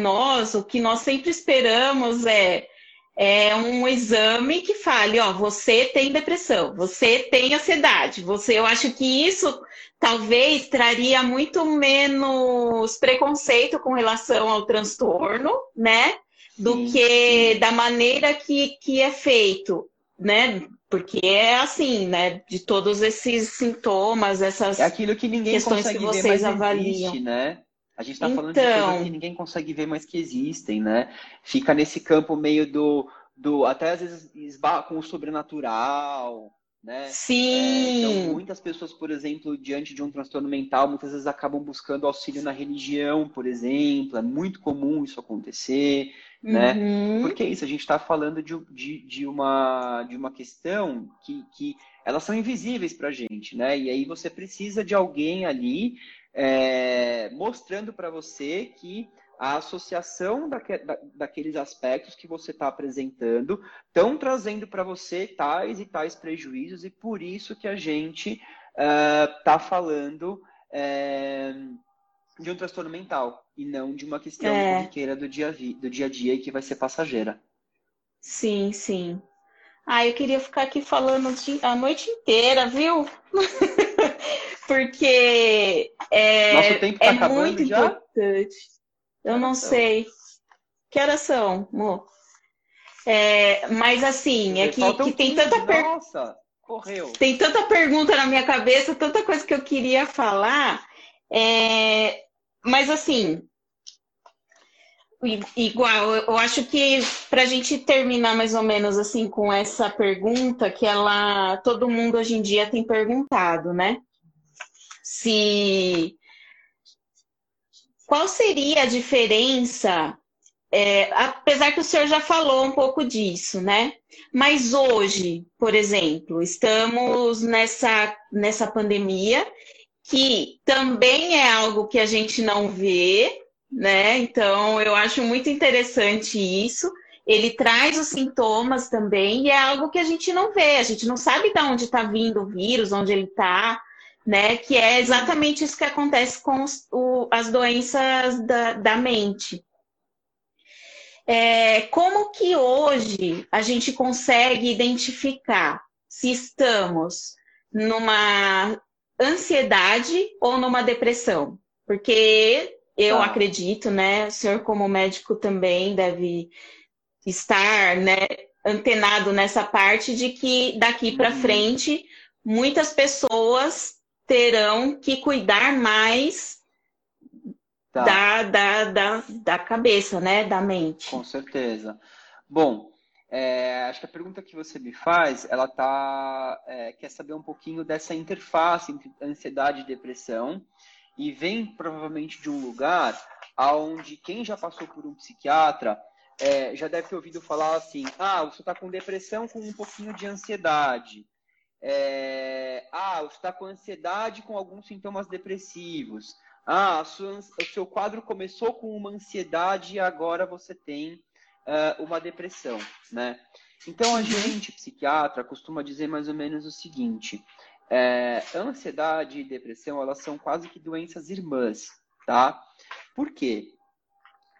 nós, o que nós sempre esperamos é é um exame que fale, ó, você tem depressão, você tem ansiedade, você, eu acho que isso talvez traria muito menos preconceito com relação ao transtorno, né? Do sim, que sim. da maneira que, que é feito, né? Porque é assim, né? De todos esses sintomas, essas é aquilo que ninguém questões que vocês ver, avaliam, existe, né? A gente está então... falando de coisas então. que ninguém consegue ver, mas que existem, né? Fica nesse campo meio do, do até às vezes esbarra com o sobrenatural, né? Sim. É, então, muitas pessoas, por exemplo, diante de um transtorno mental, muitas vezes acabam buscando auxílio na religião, por exemplo. É muito comum isso acontecer, né? uhum. né? Porque é isso, a gente está falando de, de, de, uma, de uma questão que, que elas são invisíveis para a gente, né? E aí você precisa de alguém ali é, mostrando para você que a associação daque, da, daqueles aspectos que você está apresentando estão trazendo para você tais e tais prejuízos, e por isso que a gente está uh, falando uh, de um transtorno mental e não de uma questão é. corriqueira do dia, do dia a dia e que vai ser passageira. Sim, sim. Ah, eu queria ficar aqui falando a noite inteira, viu? porque é, Nosso tempo tá é acabando muito já? importante. Eu não Então. sei. Que horas são, amor? É, mas assim, é que, que tem 15, tanta per- Nossa, correu. tem tanta pergunta na minha cabeça, tanta coisa que eu queria falar. É, mas assim, igual, eu eu acho que para a gente terminar mais ou menos assim com essa pergunta que ela, todo mundo hoje em dia tem perguntado, né? Se qual seria a diferença? é, apesar que o senhor já falou um pouco disso, né? Mas hoje, por exemplo, estamos nessa, nessa pandemia, que também é algo que a gente não vê, né? Então, eu acho muito interessante isso. Ele traz os sintomas também, e é algo que a gente não vê, a gente não sabe de onde está vindo o vírus, onde ele está, né? Que é exatamente isso que acontece com os- o- as doenças da, da mente. É, como que hoje a gente consegue identificar se estamos numa ansiedade ou numa depressão? Porque eu Tá. acredito, né? O senhor, como médico, também deve estar, né, antenado nessa parte de que daqui para Uhum. frente muitas pessoas terão que cuidar mais Tá. da, da, da, da cabeça, né? Da mente. Com certeza. Bom, é, acho que a pergunta que você me faz, ela tá, é, quer saber um pouquinho dessa interface entre ansiedade e depressão e vem provavelmente de um lugar aonde quem já passou por um psiquiatra é, já deve ter ouvido falar assim, ah, você está com depressão com um pouquinho de ansiedade. É, ah, você está com ansiedade com alguns sintomas depressivos. Ah, sua, o seu quadro começou com uma ansiedade e agora você tem ah, uma depressão, né? Então a gente, psiquiatra, costuma dizer mais ou menos o seguinte: é, ansiedade e depressão elas são quase que doenças irmãs, tá? Por quê?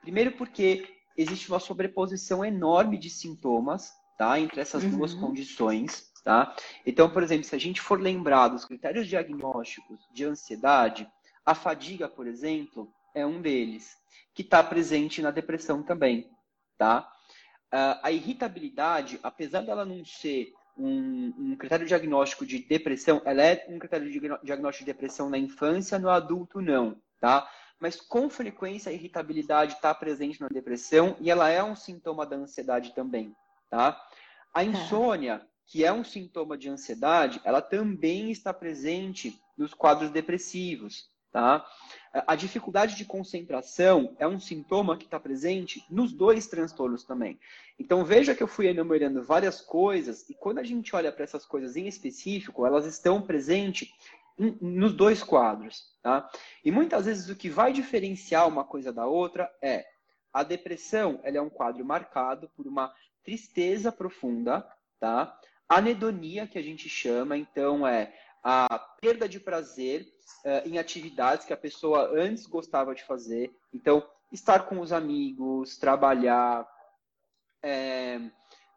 Primeiro porque existe uma sobreposição enorme de sintomas, tá? Entre essas duas Uhum. condições, tá? Então, por exemplo, se a gente for lembrar dos critérios diagnósticos de ansiedade, a fadiga, por exemplo, é um deles, que está presente na depressão também, tá? Ah, a irritabilidade, apesar dela não ser um, um critério diagnóstico de depressão, ela é um critério de diagnóstico de depressão na infância, no adulto não, tá? Mas com frequência a irritabilidade está presente na depressão e ela é um sintoma da ansiedade também, tá? A insônia, que é um sintoma de ansiedade, ela também está presente nos quadros depressivos, tá? A dificuldade de concentração é um sintoma que está presente nos dois transtornos também. Então veja que eu fui enumerando várias coisas e quando a gente olha para essas coisas em específico, elas estão presentes nos dois quadros, tá? E muitas vezes o que vai diferenciar uma coisa da outra é a depressão, ela é um quadro marcado por uma tristeza profunda, tá? Anedonia, que a gente chama, então é a perda de prazer eh, em atividades que a pessoa antes gostava de fazer. Então, estar com os amigos, trabalhar, é,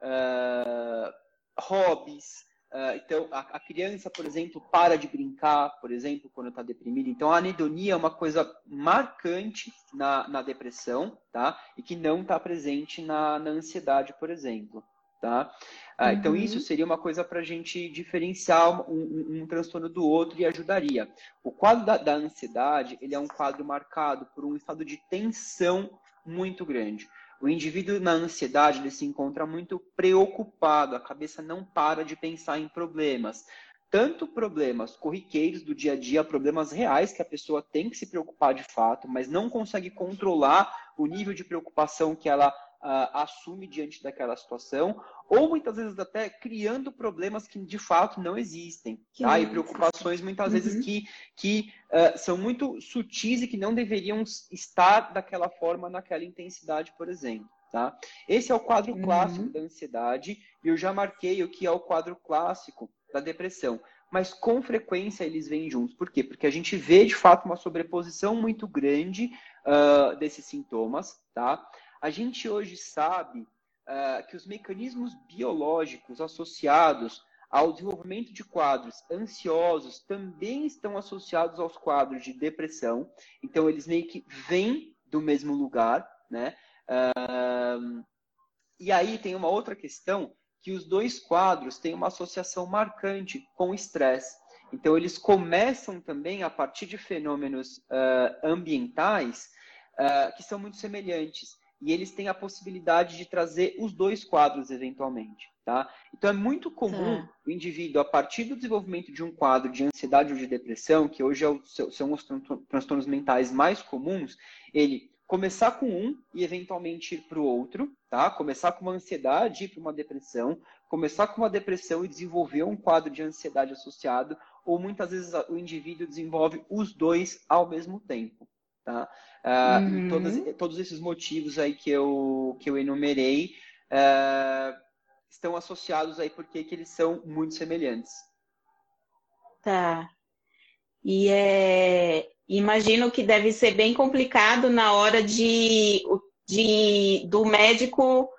ah, hobbies. ah, então, a, a criança, por exemplo, para de brincar, por exemplo, quando está deprimida. Então, a anedonia é uma coisa marcante na, na depressão, tá? E que não está presente na, na ansiedade, por exemplo, tá? Ah, Então, Uhum. isso seria uma coisa para a gente diferenciar um, um- um transtorno do outro e ajudaria. O quadro da, da ansiedade, ele é um quadro marcado por um estado de tensão muito grande. O indivíduo na ansiedade, ele se encontra muito preocupado, a cabeça não para de pensar em problemas. Tanto problemas corriqueiros do dia a dia, problemas reais que a pessoa tem que se preocupar de fato, mas não consegue controlar o nível de preocupação que ela ah, assume diante daquela situação, ou muitas vezes até criando problemas que de fato não existem. Que tá? E preocupações muitas Uhum. vezes que, que ah, são muito sutis e que não deveriam estar daquela forma, naquela intensidade, por exemplo. Tá? Esse é o quadro Uhum. clássico da ansiedade, e eu já marquei o que é o quadro clássico da depressão. Mas com frequência eles vêm juntos. Por quê? Porque a gente vê de fato uma sobreposição muito grande ah, desses sintomas. Tá? A gente hoje sabe ah, que os mecanismos biológicos associados ao desenvolvimento de quadros ansiosos também estão associados aos quadros de depressão. Então, eles meio que vêm do mesmo lugar, né? Uh, e aí tem uma outra questão que os dois quadros têm uma associação marcante com o estresse. Então, eles começam também a partir de fenômenos uh, ambientais uh, que são muito semelhantes. E eles têm a possibilidade de trazer os dois quadros eventualmente. Tá? Então, é muito comum é. o indivíduo, a partir do desenvolvimento de um quadro de ansiedade ou de depressão, que hoje é são os transtornos mentais mais comuns, ele começar com um e eventualmente ir para o outro, tá? Começar com uma ansiedade e ir para uma depressão, começar com uma depressão e desenvolver um quadro de ansiedade associado, ou muitas vezes o indivíduo desenvolve os dois ao mesmo tempo, tá? Uh, uhum. todos, todos esses motivos aí que eu, que eu enumerei uh, estão associados aí porque que eles são muito semelhantes. Tá. E é, imagino que deve ser bem complicado na hora de, de do médico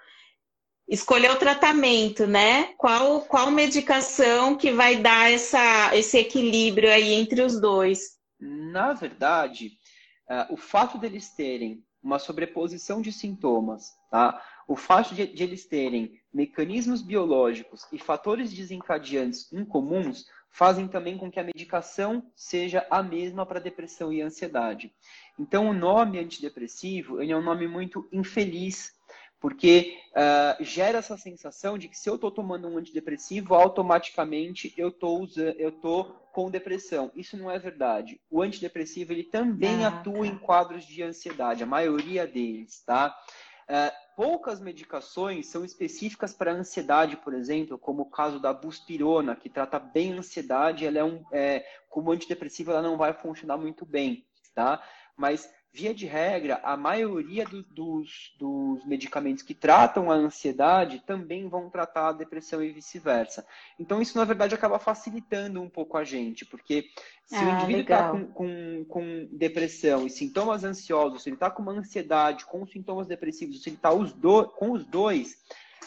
escolher o tratamento, né? Qual, qual medicação que vai dar essa, esse equilíbrio aí entre os dois? Na verdade, uh, o fato deles terem uma sobreposição de sintomas, tá? O fato de, de eles terem mecanismos biológicos e fatores desencadeantes incomuns fazem também com que a medicação seja a mesma para depressão e ansiedade. Então, o nome antidepressivo ele é um nome muito infeliz, porque uh, gera essa sensação de que se eu estou tomando um antidepressivo, automaticamente eu estou eu tô com depressão. Isso não é verdade. O antidepressivo ele também ah, atua tá. em quadros de ansiedade, a maioria deles, tá? Uh, poucas medicações são específicas para ansiedade, por exemplo, como o caso da buspirona, que trata bem a ansiedade, ela é um, é, como antidepressiva, ela não vai funcionar muito bem, tá? Mas via de regra, a maioria do, dos, dos, medicamentos que tratam a ansiedade também vão tratar a depressão e vice-versa. Então, isso, na verdade, acaba facilitando um pouco a gente, porque se ah, o indivíduo está com, com, com, depressão e sintomas ansiosos, se ele está com uma ansiedade, com sintomas depressivos, se ele está com os dois,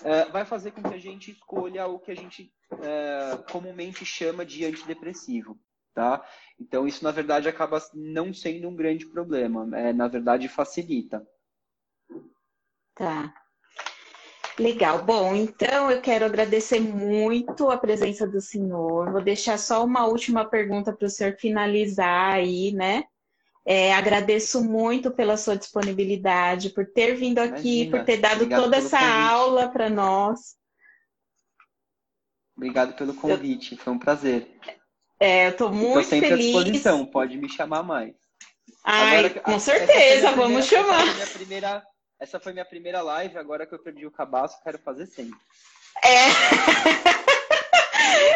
uh, vai fazer com que a gente escolha o que a gente uh, comumente chama de antidepressivo tá? Então isso na verdade acaba não sendo um grande problema, é, na verdade facilita. Tá. Legal. Bom, então eu quero agradecer muito a presença do senhor. Vou deixar só uma última pergunta para o senhor finalizar aí, né? É, agradeço muito pela sua disponibilidade, por ter vindo aqui, Imagina. por ter dado toda essa convite. aula para nós. Obrigado pelo convite, foi um prazer. É, eu tô muito Estou sempre feliz. à disposição, pode me chamar mais. Ai, agora, com certeza, vamos chamar. Essa foi, primeira, essa foi minha primeira live, agora que eu perdi o cabaço, quero fazer sempre. É.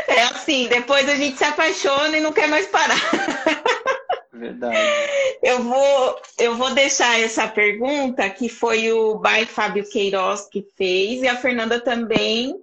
É assim, depois a gente se apaixona e não quer mais parar. Verdade. Eu vou, eu vou deixar essa pergunta, que foi o Bai Fábio Queiroz que fez, e a Fernanda também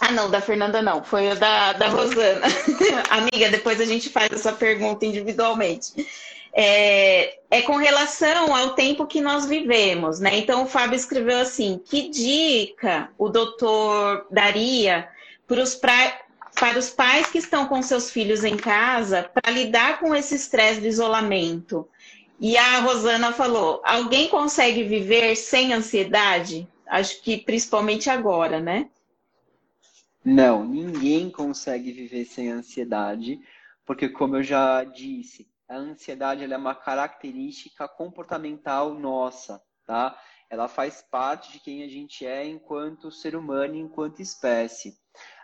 ah, não, da Fernanda não, foi a da, da Rosana. Amiga, depois a gente faz essa pergunta individualmente. É, é, com relação ao tempo que nós vivemos, né? Então o Fábio escreveu assim: que dica o doutor daria para os, pra, para os pais que estão com seus filhos em casa para lidar com esse estresse do isolamento? E a Rosana falou: alguém consegue viver sem ansiedade? Acho que principalmente agora, né? Não, ninguém consegue viver sem ansiedade, porque, como eu já disse, a ansiedade é uma característica comportamental nossa, tá? Ela faz parte de quem a gente é enquanto ser humano, enquanto espécie.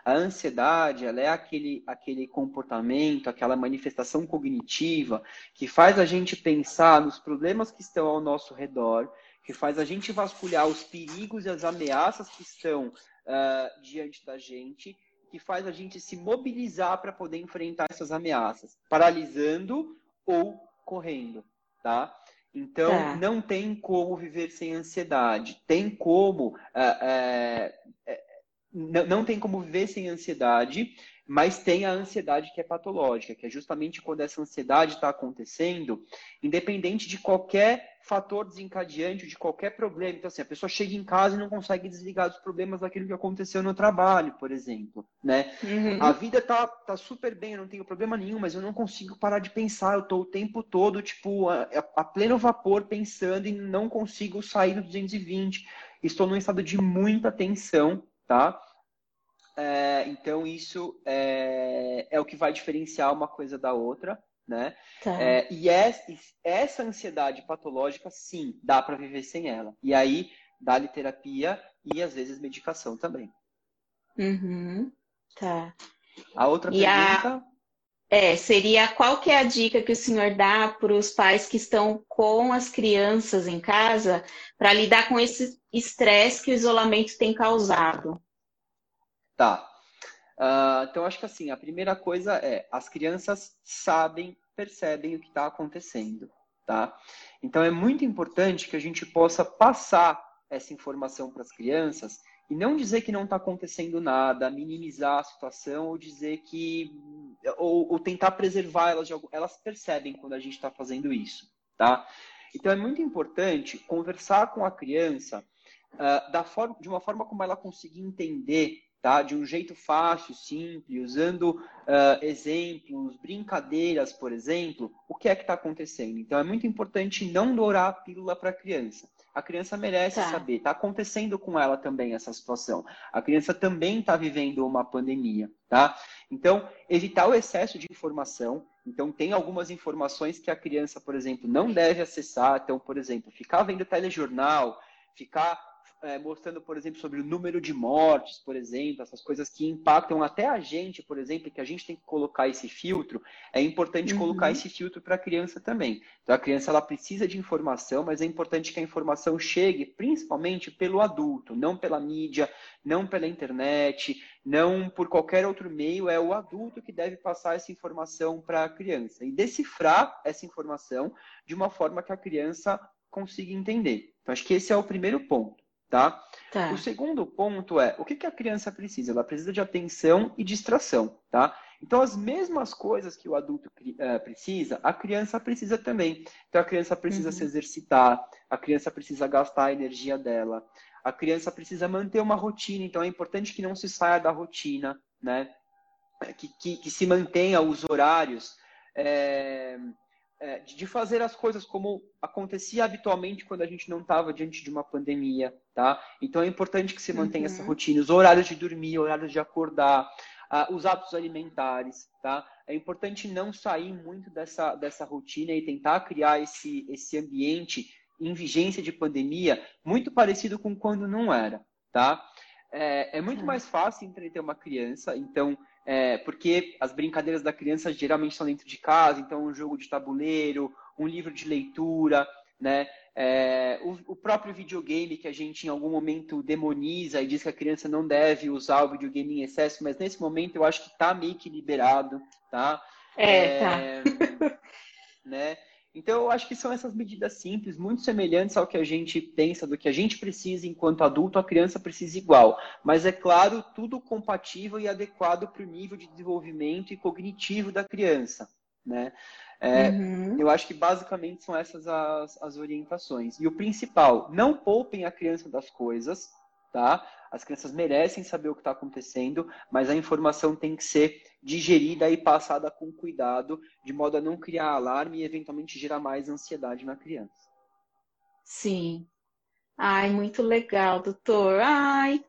A ansiedade, ela é aquele, aquele comportamento, aquela manifestação cognitiva que faz a gente pensar nos problemas que estão ao nosso redor, que faz a gente vasculhar os perigos e as ameaças que estão uh, diante da gente, que faz a gente se mobilizar para poder enfrentar essas ameaças, paralisando ou correndo, tá? Então, tá. não tem como viver sem ansiedade. Tem como. Uh, uh, não tem como viver sem ansiedade, Mas tem a ansiedade que é patológica, que é justamente quando essa ansiedade está acontecendo, independente de qualquer fator desencadeante, de qualquer problema. Então, assim, a pessoa chega em casa e não consegue desligar dos problemas daquilo que aconteceu no trabalho, por exemplo, né? Uhum. A vida tá, tá super bem, eu não tenho problema nenhum, mas eu não consigo parar de pensar. Eu tô o tempo todo, tipo, a, a pleno vapor pensando e não consigo sair do 220. Estou num estado de muita tensão, tá? É, então, isso é, é, o que vai diferenciar uma coisa da outra, né? Tá. É, e essa ansiedade patológica, sim, dá para viver sem ela. E aí, dá-lhe terapia e, às vezes, medicação também. Uhum. Tá. A outra e pergunta... A... É, seria qual que é a dica que o senhor dá para os pais que estão com as crianças em casa para lidar com esse estresse que o isolamento tem causado? Tá. Uh, então, acho que assim, a primeira coisa é as crianças sabem, percebem o que está acontecendo, tá? Então, é muito importante que a gente possa passar essa informação para as crianças e não dizer que não está acontecendo nada, minimizar a situação ou dizer que. ou, ou tentar preservar elas de algum. Elas percebem quando a gente está fazendo isso, tá? Então, é muito importante conversar com a criança uh, da forma, de uma forma como ela conseguir entender tá? De um jeito fácil, simples, usando uh, exemplos, brincadeiras, por exemplo, o que é que está acontecendo. Então é muito importante não dourar a pílula para a criança. A criança merece tá. saber, está acontecendo com ela também essa situação. A criança também está vivendo uma pandemia, tá? Então, evitar o excesso de informação. Então, tem algumas informações que a criança, por exemplo, não deve acessar. Então, por exemplo, ficar vendo telejornal, ficar é, mostrando, por exemplo, sobre o número de mortes, por exemplo, essas coisas que impactam até a gente, por exemplo, que a gente tem que colocar esse filtro, é importante uhum. colocar esse filtro para a criança também. Então, a criança ela precisa de informação, mas é importante que a informação chegue principalmente pelo adulto, não pela mídia, não pela internet, não por qualquer outro meio, é o adulto que deve passar essa informação para a criança e decifrar essa informação de uma forma que a criança consiga entender. Então, acho que esse é o primeiro ponto. Tá? tá? O segundo ponto é o que, que a criança precisa? Ela precisa de atenção e distração, tá? Então, as mesmas coisas que o adulto uh, precisa, a criança precisa também. Então, a criança precisa uhum. se exercitar, a criança precisa gastar a energia dela, a criança precisa manter uma rotina. Então, é importante que não se saia da rotina, né? Que, que, que se mantenha os horários. É é, de fazer as coisas como acontecia habitualmente quando a gente não estava diante de uma pandemia, tá? Então é importante que se mantenha uhum. essa rotina, os horários de dormir, horários de acordar, uh, os hábitos alimentares, tá? É importante não sair muito dessa, dessa rotina e tentar criar esse, esse ambiente em vigência de pandemia muito parecido com quando não era, tá? É, é muito mais fácil entreter uma criança, então é, porque as brincadeiras da criança geralmente estão dentro de casa, então um jogo de tabuleiro, um livro de leitura, né? É, o, o, próprio videogame que a gente em algum momento demoniza e diz que a criança não deve usar o videogame em excesso, mas nesse momento eu acho que está meio que liberado, tá? É, é tá. né? Então, eu acho que são essas medidas simples, muito semelhantes ao que a gente pensa, do que a gente precisa enquanto adulto, a criança precisa igual. Mas, é claro, tudo compatível e adequado para o nível de desenvolvimento e cognitivo da criança. Né? É, uhum. Eu acho que basicamente são essas as, as orientações. E o principal, não poupem a criança das coisas, tá? As crianças merecem saber o que está acontecendo, mas a informação tem que ser digerida e passada com cuidado, de modo a não criar alarme e eventualmente gerar mais ansiedade na criança. Sim. Ai, muito legal, doutor. Ai,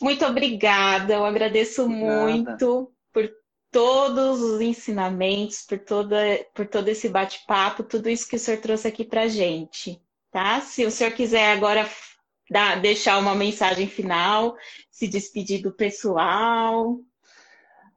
muito obrigada. Eu agradeço muito por todos os ensinamentos, por, toda, por todo esse bate-papo, tudo isso que o senhor trouxe aqui para gente. Tá? Se o senhor quiser agora dar, deixar uma mensagem final, se despedir do pessoal.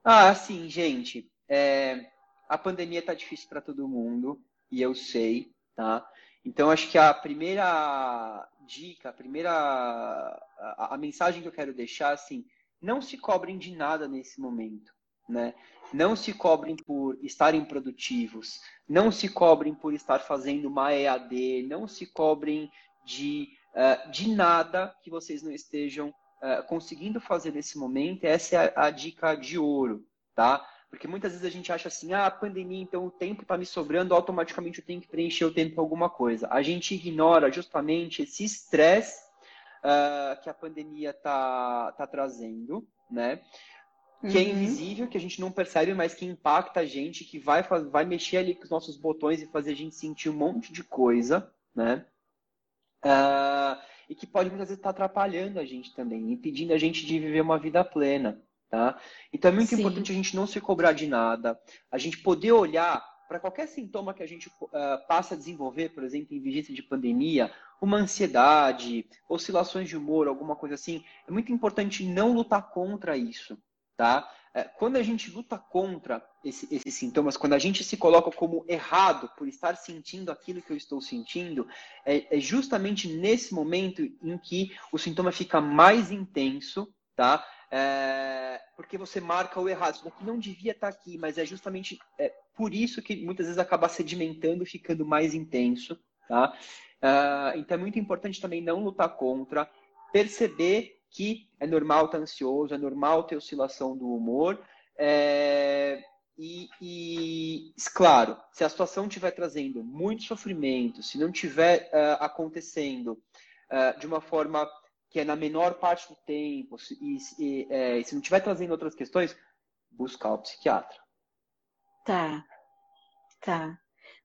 Ah, sim, gente. É, a pandemia está difícil para todo mundo e eu sei, tá? Então acho que a primeira dica, a primeira a, a mensagem que eu quero deixar assim, não se cobrem de nada nesse momento, né? Não se cobrem por estarem produtivos, não se cobrem por estar fazendo uma EAD, não se cobrem de uh, de nada que vocês não estejam uh, conseguindo fazer nesse momento. Essa é a, a, dica de ouro, tá? Porque muitas vezes a gente acha assim, ah, a pandemia, então o tempo está me sobrando, automaticamente eu tenho que preencher o tempo com alguma coisa. A gente ignora justamente esse estresse uh, que a pandemia está tá trazendo, né? Que é uhum. é invisível, que a gente não percebe, mas que impacta a gente, que vai, vai mexer ali com os nossos botões e fazer a gente sentir um monte de coisa, né? Uh, e que pode muitas vezes estar tá atrapalhando a gente também, impedindo a gente de viver uma vida plena. Tá? Então é muito Sim. importante a gente não se cobrar de nada, a gente poder olhar para qualquer sintoma que a gente uh, passa a desenvolver, por exemplo, em vigência de pandemia, uma ansiedade, oscilações de humor, alguma coisa assim, é muito importante não lutar contra isso, tá? É, quando a gente luta contra esse, esses sintomas, quando a gente se coloca como errado por estar sentindo aquilo que eu estou sentindo, é, é justamente nesse momento em que o sintoma fica mais intenso, tá? É, porque você marca o errado. Isso daqui não devia estar aqui, mas é justamente é, por isso que muitas vezes acaba sedimentando, ficando mais intenso. Tá? É, então é muito importante também não lutar contra, perceber que é normal estar ansioso, é normal ter oscilação do humor. É, e, e, claro, se a situação estiver trazendo muito sofrimento, se não estiver uh, acontecendo uh, de uma forma que é na menor parte do tempo, e, e é, se não estiver trazendo outras questões, buscar o psiquiatra. Tá, tá.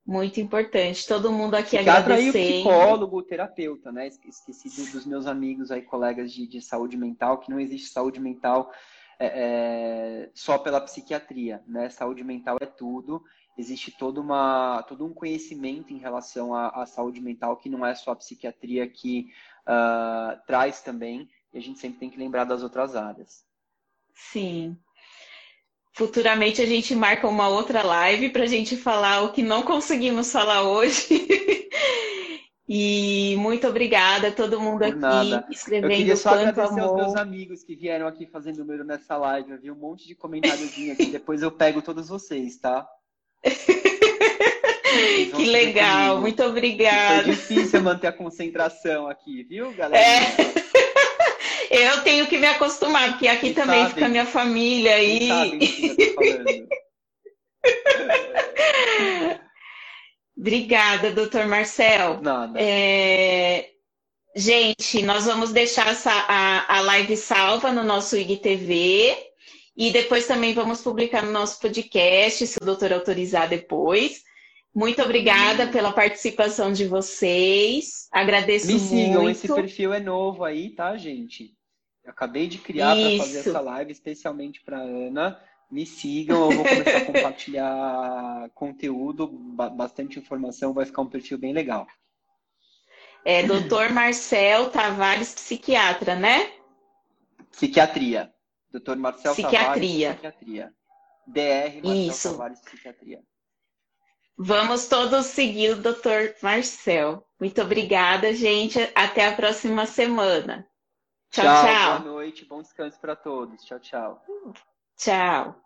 Muito importante. Todo mundo aqui psiquiatra e o psicólogo, o terapeuta, né? Esqueci dos meus amigos aí, colegas de, de saúde mental, que não existe saúde mental é, é, só pela psiquiatria, né? Saúde mental é tudo. Existe todo, uma, todo um conhecimento em relação à, à saúde mental que não é só a psiquiatria que uh, traz também, e a gente sempre tem que lembrar das outras áreas. Sim. Futuramente a gente marca uma outra live para a gente falar o que não conseguimos falar hoje. e muito obrigada a todo mundo aqui nada. escrevendo Eu queria só agradecer amor. aos meus amigos que vieram aqui fazendo número nessa live. Eu vi um monte de comentáriozinho aqui, depois eu pego todos vocês, tá? que legal, comigo. muito obrigada. Foi difícil manter a concentração aqui, viu, galera? É. Eu tenho que me acostumar, porque aqui também fica minha família aí. Obrigada, doutor Marcel. Nada. É... Gente, nós vamos deixar essa, a, a live salva no nosso IGTV e depois também vamos publicar no nosso podcast, se o doutor autorizar depois. Muito obrigada hum. pela participação de vocês. Agradeço Me muito. Me sigam, esse perfil é novo aí, tá, gente? Eu acabei de criar para fazer essa live especialmente para Ana. Me sigam, eu vou começar a compartilhar conteúdo, bastante informação, vai ficar um perfil bem legal. É Dr. Marcel Tavares, psiquiatra, né? Psiquiatria. Dr. Marcel psiquiatria. Tavares, psiquiatria. DR Marcel Isso. Tavares, psiquiatria. Vamos todos seguir o Dr. Marcel. Muito obrigada, gente. Até a próxima semana. Tchau, tchau. tchau. Boa noite, bom descanso para todos. Tchau, tchau. Tchau.